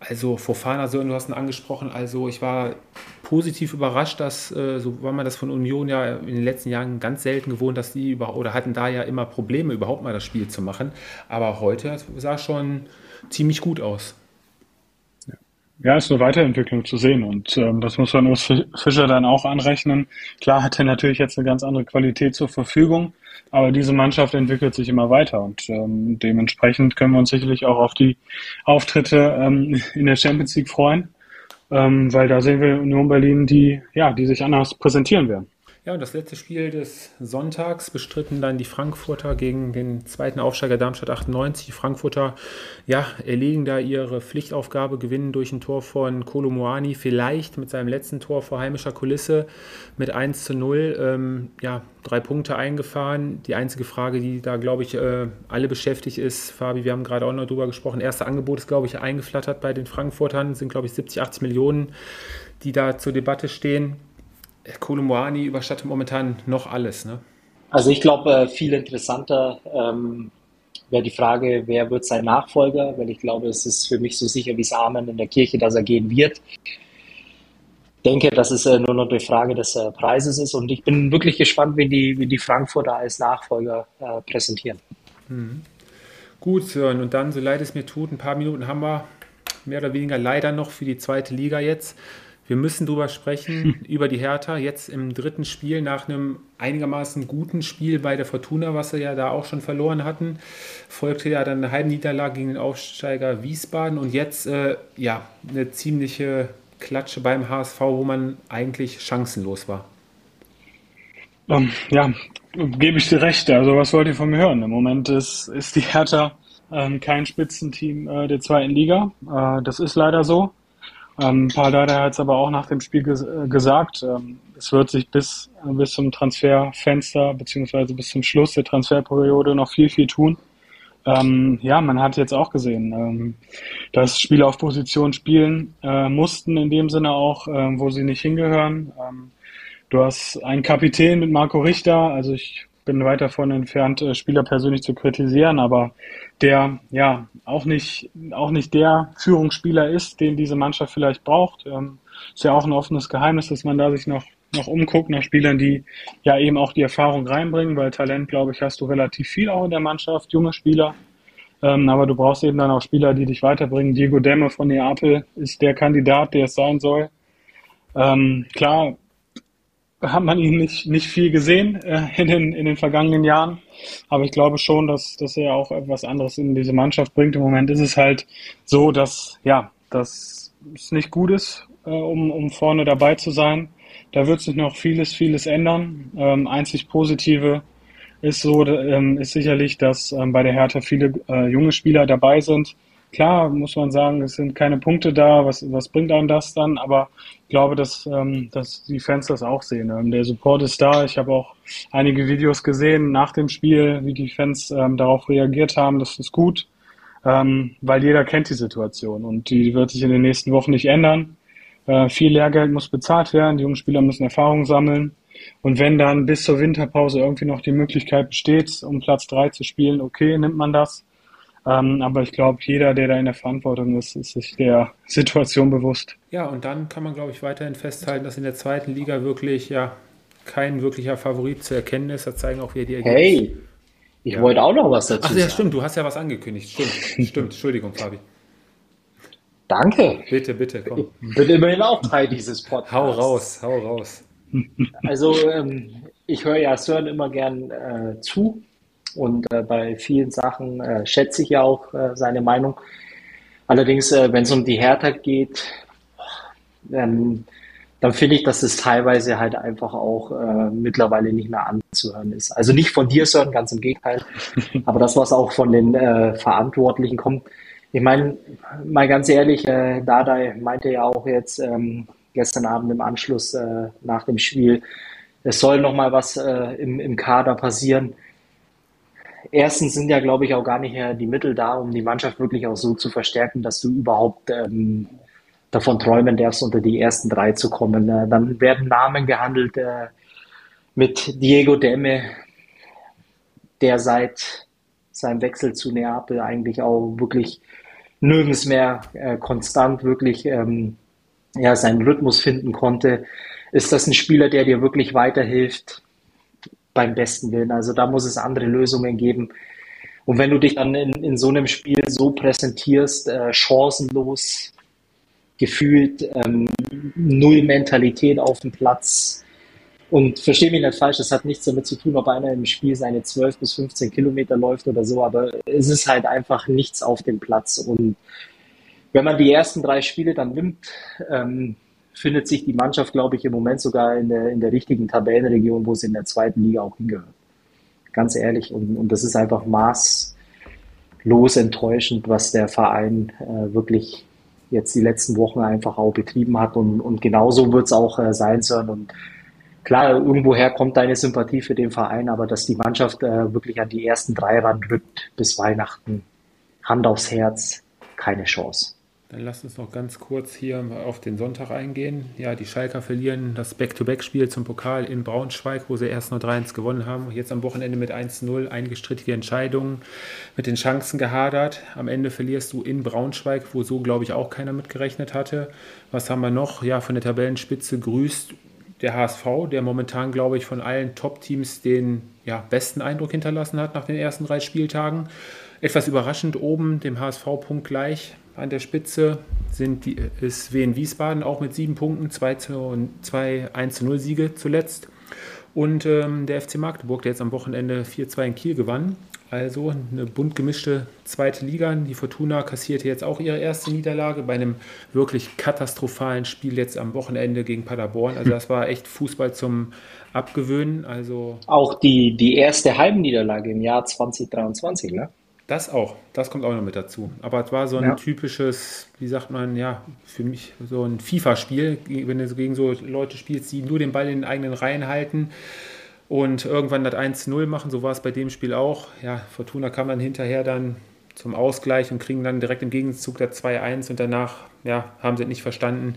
Also Fofana, so, du hast ihn angesprochen. Also ich war positiv überrascht, dass, äh, so war man das von Union ja in den letzten Jahren ganz selten gewohnt, dass die über, oder hatten da ja immer Probleme, überhaupt mal das Spiel zu machen. Aber heute sah schon ziemlich gut aus. Ja, ist eine Weiterentwicklung zu sehen und ähm, das muss man Urs Fischer dann auch anrechnen. Klar hat er natürlich jetzt eine ganz andere Qualität zur Verfügung, aber diese Mannschaft entwickelt sich immer weiter und ähm, dementsprechend können wir uns sicherlich auch auf die Auftritte ähm, in der Champions League freuen, ähm, weil da sehen wir Union Berlin, die ja, die sich anders präsentieren werden. Ja, und das letzte Spiel des Sonntags bestritten dann die Frankfurter gegen den zweiten Aufsteiger Darmstadt 98. Die Frankfurter, ja, erlegen da ihre Pflichtaufgabe, gewinnen durch ein Tor von Kolomoani, vielleicht mit seinem letzten Tor vor heimischer Kulisse mit 1 zu 0. Ähm, ja, drei Punkte eingefahren. Die einzige Frage, die da, glaube ich, äh, alle beschäftigt ist, Fabi, wir haben gerade auch noch drüber gesprochen, erste Angebot ist, glaube ich, eingeflattert bei den Frankfurtern, sind, glaube ich, 70, 80 Millionen, die da zur Debatte stehen. Kolomoani überstattet momentan noch alles, ne? Also ich glaube, äh, viel interessanter ähm, wäre die Frage, wer wird sein Nachfolger, weil ich glaube, es ist für mich so sicher wie das Amen in der Kirche, dass er gehen wird. Ich denke, dass es äh, nur noch eine Frage des äh, Preises ist und ich bin wirklich gespannt, wie die, wie die Frankfurter als Nachfolger äh, präsentieren. Mhm. Gut, Sören, und dann, so leid es mir tut, ein paar Minuten haben wir mehr oder weniger leider noch für die zweite Liga jetzt. Wir müssen darüber sprechen, über die Hertha. Jetzt im dritten Spiel nach einem einigermaßen guten Spiel bei der Fortuna, was sie ja da auch schon verloren hatten, folgte ja dann eine Heimniederlage gegen den Aufsteiger Wiesbaden und jetzt äh, ja eine ziemliche Klatsche beim HSV, wo man eigentlich chancenlos war. Um, ja, gebe ich dir recht. Also was wollt ihr von mir hören? Im Moment ist, ist die Hertha ähm, kein Spitzenteam äh, der zweiten Liga. Äh, das ist leider so. Ähm, Pardada hat es aber auch nach dem Spiel ges äh, gesagt, ähm, es wird sich bis, äh, bis zum Transferfenster beziehungsweise bis zum Schluss der Transferperiode noch viel, viel tun. Ähm, ja, man hat jetzt auch gesehen, ähm, dass Spieler auf Position spielen äh, mussten, in dem Sinne auch, äh, wo sie nicht hingehören. Ähm, du hast einen Kapitän mit Marco Richter, also ich bin weit davon entfernt, äh, Spieler persönlich zu kritisieren, aber der ja auch nicht, auch nicht der Führungsspieler ist, den diese Mannschaft vielleicht braucht. Ähm, ist ja auch ein offenes Geheimnis, dass man da sich noch, noch umguckt nach Spielern, die ja eben auch die Erfahrung reinbringen, weil Talent, glaube ich, hast du relativ viel auch in der Mannschaft, junge Spieler. Ähm, aber du brauchst eben dann auch Spieler, die dich weiterbringen. Diego Demme von Neapel ist der Kandidat, der es sein soll. Ähm, klar, hat man ihn nicht, nicht viel gesehen äh, in, den, in den vergangenen Jahren. Aber ich glaube schon, dass, dass er auch etwas anderes in diese Mannschaft bringt. Im Moment ist es halt so, dass, ja, dass es nicht gut ist, äh, um, um vorne dabei zu sein. Da wird sich noch vieles, vieles ändern. Ähm, einzig Positive ist so, ähm, ist sicherlich, dass ähm, bei der Hertha viele äh, junge Spieler dabei sind, klar muss man sagen, es sind keine Punkte da, was, was bringt einem das dann? Aber ich glaube, dass, ähm, dass die Fans das auch sehen. Ähm, der Support ist da. Ich habe auch einige Videos gesehen nach dem Spiel, wie die Fans ähm, darauf reagiert haben. Das ist gut, ähm, weil jeder kennt die Situation und die wird sich in den nächsten Wochen nicht ändern. Äh, viel Lehrgeld muss bezahlt werden, die jungen Spieler müssen Erfahrung sammeln. Und wenn dann bis zur Winterpause irgendwie noch die Möglichkeit besteht, um Platz drei zu spielen, okay, nimmt man das. Ähm, aber ich glaube, jeder, der da in der Verantwortung ist, ist sich der Situation bewusst. Ja, und dann kann man, glaube ich, weiterhin festhalten, dass in der zweiten Liga wirklich ja kein wirklicher Favorit zu erkennen ist. Das zeigen auch wieder die Ergebnisse. Hey, ich ja. wollte auch noch was dazu Ach ja, stimmt, du hast ja was angekündigt. Stimmt, stimmt. Entschuldigung, Fabi. Danke. Bitte, bitte, komm. Ich bin immerhin auch Teil dieses Podcasts. Hau raus, hau raus. Also, ähm, ich höre ja Sören immer gern äh, zu und äh, bei vielen Sachen äh, schätze ich ja auch äh, seine Meinung. Allerdings, äh, wenn es um die Hertha geht, ähm, dann finde ich, dass es teilweise halt einfach auch äh, mittlerweile nicht mehr anzuhören ist. Also nicht von dir, Sören, ganz im Gegenteil, aber das, was auch von den äh, Verantwortlichen kommt. Ich meine, mal ganz ehrlich, äh, Dada meinte ja auch jetzt ähm, gestern Abend im Anschluss äh, nach dem Spiel, es soll nochmal was äh, im, im Kader passieren. Erstens sind ja, glaube ich, auch gar nicht mehr die Mittel da, um die Mannschaft wirklich auch so zu verstärken, dass du überhaupt ähm, davon träumen darfst, unter die ersten drei zu kommen. Äh, dann werden Namen gehandelt äh, mit Diego Demme, der seit seinem Wechsel zu Neapel eigentlich auch wirklich nirgends mehr äh, konstant wirklich ähm, ja, seinen Rhythmus finden konnte. Ist das ein Spieler, der dir wirklich weiterhilft? Beim besten Willen. Also da muss es andere Lösungen geben. Und wenn du dich dann in, in so einem Spiel so präsentierst, äh, chancenlos, gefühlt, ähm, null Mentalität auf dem Platz, und verstehe mich nicht falsch, das hat nichts damit zu tun, ob einer im Spiel seine 12 bis 15 Kilometer läuft oder so, aber es ist halt einfach nichts auf dem Platz. Und wenn man die ersten drei Spiele dann nimmt, ähm, findet sich die Mannschaft, glaube ich, im Moment sogar in der, in der richtigen Tabellenregion, wo sie in der zweiten Liga auch hingehört. Ganz ehrlich. Und, und das ist einfach maßlos enttäuschend, was der Verein äh, wirklich jetzt die letzten Wochen einfach auch betrieben hat. Und, und genauso wird es auch äh, sein sollen. Und klar, irgendwoher kommt deine Sympathie für den Verein, aber dass die Mannschaft äh, wirklich an die ersten drei ranrückt bis Weihnachten, Hand aufs Herz, keine Chance. Dann lasst uns noch ganz kurz hier auf den Sonntag eingehen. Ja, die Schalker verlieren das Back-to-Back-Spiel zum Pokal in Braunschweig, wo sie erst nur 3-1 gewonnen haben. Jetzt am Wochenende mit 1-0, einige strittige Entscheidungen, mit den Chancen gehadert. Am Ende verlierst du in Braunschweig, wo so, glaube ich, auch keiner mitgerechnet hatte. Was haben wir noch? Ja, von der Tabellenspitze grüßt der HSV, der momentan, glaube ich, von allen Top-Teams den ja, besten Eindruck hinterlassen hat nach den ersten drei Spieltagen. Etwas überraschend oben, dem HSV Punkt gleich an der Spitze sind die, ist Wien Wiesbaden auch mit sieben Punkten, 2 zu 2, 1 zu 0 Siege zuletzt. Und ähm, der FC Magdeburg, der jetzt am Wochenende 4-2 in Kiel gewann. Also eine bunt gemischte zweite Liga. Die Fortuna kassierte jetzt auch ihre erste Niederlage bei einem wirklich katastrophalen Spiel jetzt am Wochenende gegen Paderborn. Also das war echt Fußball zum Abgewöhnen. Also auch die, die erste Heimniederlage im Jahr 2023, ne? Das auch, das kommt auch noch mit dazu. Aber es war so ein ja. typisches, wie sagt man, ja, für mich so ein FIFA-Spiel, wenn du gegen so Leute spielst, die nur den Ball in den eigenen Reihen halten und irgendwann das 1-0 machen. So war es bei dem Spiel auch. Ja, Fortuna kam dann hinterher dann zum Ausgleich und kriegen dann direkt im Gegenzug das 2-1 und danach ja, haben sie nicht verstanden,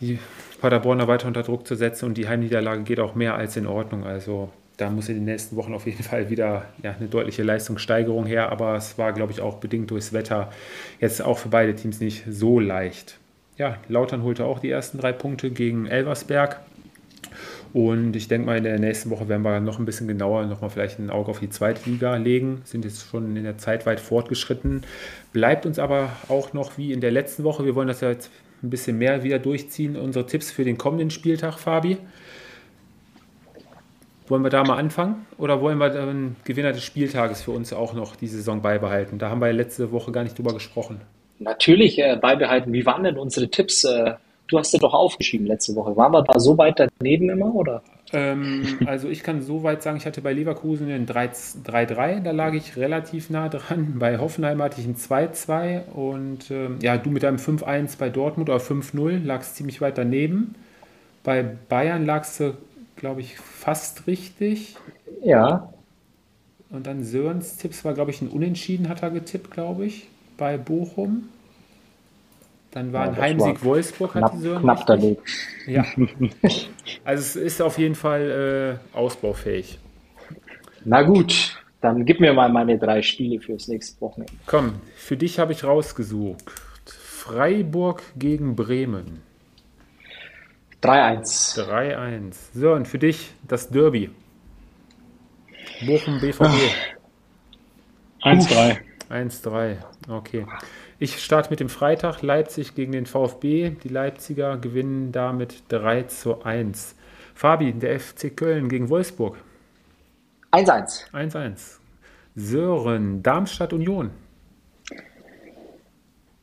die Paderborner weiter unter Druck zu setzen und die Heimniederlage geht auch mehr als in Ordnung. Also da muss in den nächsten Wochen auf jeden Fall wieder ja, eine deutliche Leistungssteigerung her. Aber es war, glaube ich, auch bedingt durchs Wetter jetzt auch für beide Teams nicht so leicht. Ja, Lautern holte auch die ersten drei Punkte gegen Elversberg. Und ich denke mal, in der nächsten Woche werden wir noch ein bisschen genauer nochmal vielleicht ein Auge auf die zweite Liga legen. Sind jetzt schon in der Zeit weit fortgeschritten. Bleibt uns aber auch noch wie in der letzten Woche. Wir wollen das ja jetzt ein bisschen mehr wieder durchziehen. Unsere Tipps für den kommenden Spieltag, Fabi. Wollen wir da mal anfangen oder wollen wir den Gewinner des Spieltages für uns auch noch die Saison beibehalten? Da haben wir ja letzte Woche gar nicht drüber gesprochen. Natürlich äh, beibehalten. Wie waren denn unsere Tipps? Äh, du hast ja doch aufgeschrieben letzte Woche. Waren wir da so weit daneben immer oder? Ähm, also ich kann so weit sagen, ich hatte bei Leverkusen ein 3-3, da lag ich relativ nah dran. Bei Hoffenheim hatte ich ein 2-2 und ähm, ja, du mit deinem 5-1 bei Dortmund oder 5-0 lagst ziemlich weit daneben. Bei Bayern lagst du glaube ich, fast richtig. Ja. Und dann Sörens Tipps war, glaube ich, ein Unentschieden hat er getippt, glaube ich, bei Bochum. Dann war ja, ein Heimsieg war Wolfsburg, knapp, hat die Sören. Knapp daneben. Ja. also es ist auf jeden Fall äh, ausbaufähig. Na gut, dann gib mir mal meine drei Spiele fürs nächste Wochenende. Komm, für dich habe ich rausgesucht. Freiburg gegen Bremen. 3-1. 3-1. So, und für dich das Derby. Bochum BVB. 1-3. 1-3. Okay. Ich starte mit dem Freitag. Leipzig gegen den VfB. Die Leipziger gewinnen damit 3 zu 1. Fabi, der FC Köln gegen Wolfsburg. 1-1. 1-1. Sören, Darmstadt Union.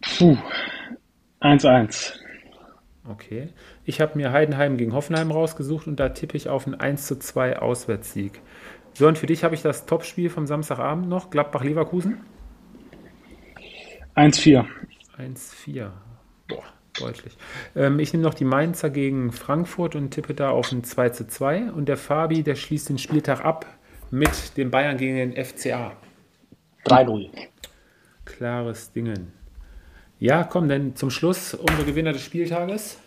Puh. 1-1. Okay. Ich habe mir Heidenheim gegen Hoffenheim rausgesucht und da tippe ich auf einen 1 zu 2 Auswärtssieg. So, und für dich habe ich das Topspiel vom Samstagabend noch, Gladbach-Leverkusen. 1-4. 1-4. Boah, Deutlich. Ähm, ich nehme noch die Mainzer gegen Frankfurt und tippe da auf ein 2 zu 2. Und der Fabi, der schließt den Spieltag ab mit den Bayern gegen den FCA. 3-0. Klares Dingen. Ja, komm, dann zum Schluss unsere Gewinner des Spieltages.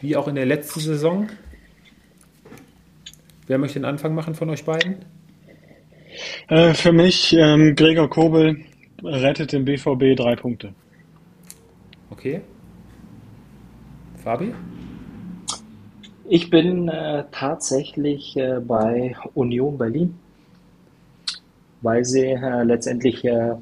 Wie auch in der letzten Saison. Wer möchte den Anfang machen von euch beiden? Äh, für mich, ähm, Gregor Kobel rettet dem BVB drei Punkte. Okay. Fabi? Ich bin äh, tatsächlich äh, bei Union Berlin, weil sie äh, letztendlich äh,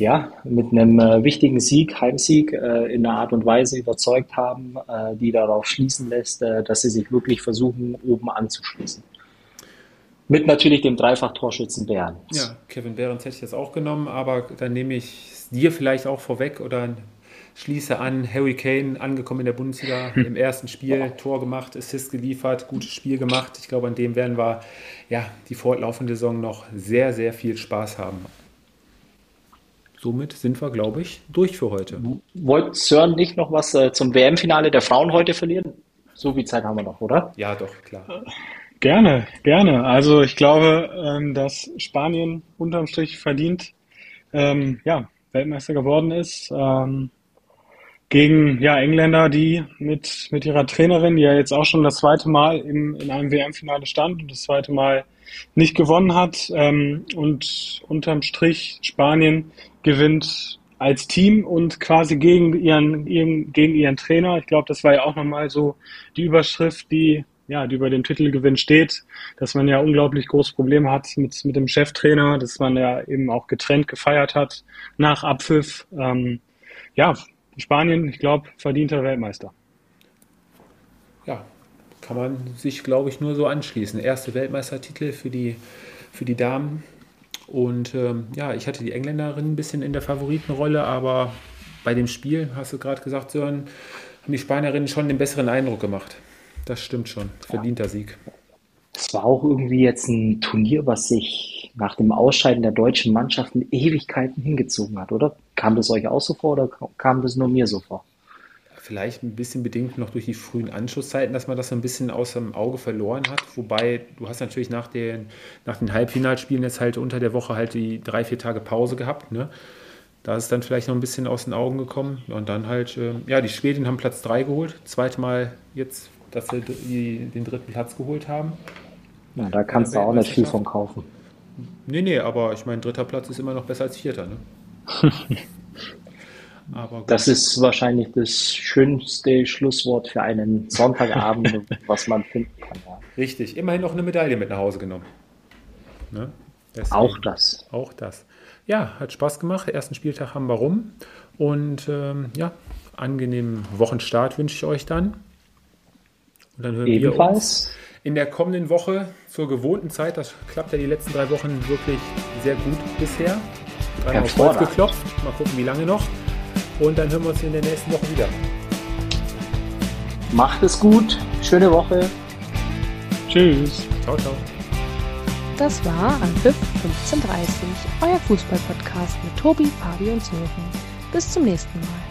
ja, mit einem äh, wichtigen Sieg, Heimsieg, äh, in einer Art und Weise überzeugt haben, die darauf schließen lässt, dass sie sich wirklich versuchen, oben anzuschließen. Mit natürlich dem Dreifach-Torschützen Behrens. Ja, Kevin Behrens hätte ich jetzt auch genommen, aber dann nehme ich dir vielleicht auch vorweg oder schließe an, Harry Kane angekommen in der Bundesliga hm. im ersten Spiel, Tor gemacht, Assist geliefert, gutes Spiel gemacht. Ich glaube, an dem werden wir ja die fortlaufende Saison noch sehr, sehr viel Spaß haben. Somit sind wir, glaube ich, durch für heute. Wollt Sören nicht noch was äh, zum WM-Finale der Frauen heute verlieren? So viel Zeit haben wir noch, oder? Ja, doch, klar. Gerne, gerne. Also ich glaube, ähm, dass Spanien unterm Strich verdient ähm, ja, Weltmeister geworden ist. Ähm, gegen ja, Engländer, die mit, mit ihrer Trainerin, die ja jetzt auch schon das zweite Mal im, in einem WM-Finale stand und das zweite Mal nicht gewonnen hat. Ähm, und unterm Strich Spanien gewinnt als Team und quasi gegen ihren, ihren, gegen ihren Trainer. Ich glaube, das war ja auch nochmal so die Überschrift, die, ja, die über dem Titelgewinn steht, dass man ja unglaublich große Probleme hat mit, mit dem Cheftrainer, dass man ja eben auch getrennt gefeiert hat nach Abpfiff. Ähm, ja, Spanien, ich glaube, verdienter Weltmeister. Ja, kann man sich, glaube ich, nur so anschließen. Erste Weltmeistertitel für die, für die Damen. Und ähm, ja, ich hatte die Engländerin ein bisschen in der Favoritenrolle, aber bei dem Spiel, hast du gerade gesagt, Sören, haben die Spanierinnen schon den besseren Eindruck gemacht. Das stimmt schon. Verdienter ja. Sieg. Es war auch irgendwie jetzt ein Turnier, was sich nach dem Ausscheiden der deutschen Mannschaften Ewigkeiten hingezogen hat, oder? Kam das euch auch so vor oder kam das nur mir so vor? Vielleicht ein bisschen bedingt noch durch die frühen Anschlusszeiten, dass man das so ein bisschen aus dem Auge verloren hat. Wobei du hast natürlich nach den, nach den Halbfinalspielen jetzt halt unter der Woche halt die drei, vier Tage Pause gehabt. Ne? Da ist dann vielleicht noch ein bisschen aus den Augen gekommen. Und dann halt, äh, ja, die Schweden haben Platz 3 geholt. Zweite Mal jetzt, dass sie die, den dritten Platz geholt haben. Ja, da kannst du auch nicht viel von kaufen. Nee, nee, aber ich meine, dritter Platz ist immer noch besser als vierter. Ne? das ist wahrscheinlich das schönste Schlusswort für einen Sonntagabend, was man finden kann. Ja. Richtig, immerhin noch eine Medaille mit nach Hause genommen. Ne? auch das. Auch das. Ja, hat Spaß gemacht. Ersten Spieltag haben wir rum. Und ähm, ja, angenehmen Wochenstart wünsche ich euch dann. Und dann hören Ebenfalls. wir uns in der kommenden Woche zur gewohnten Zeit. Das klappt ja die letzten drei Wochen wirklich sehr gut bisher. Dreimal auf Holz geklopft. Mal gucken, wie lange noch. Und dann hören wir uns in der nächsten Woche wieder. Macht es gut. Schöne Woche. Tschüss. Ciao, ciao. Das war Anpfiff 1530, euer Fußballpodcast mit Tobi, Fabi und Sören. Bis zum nächsten Mal.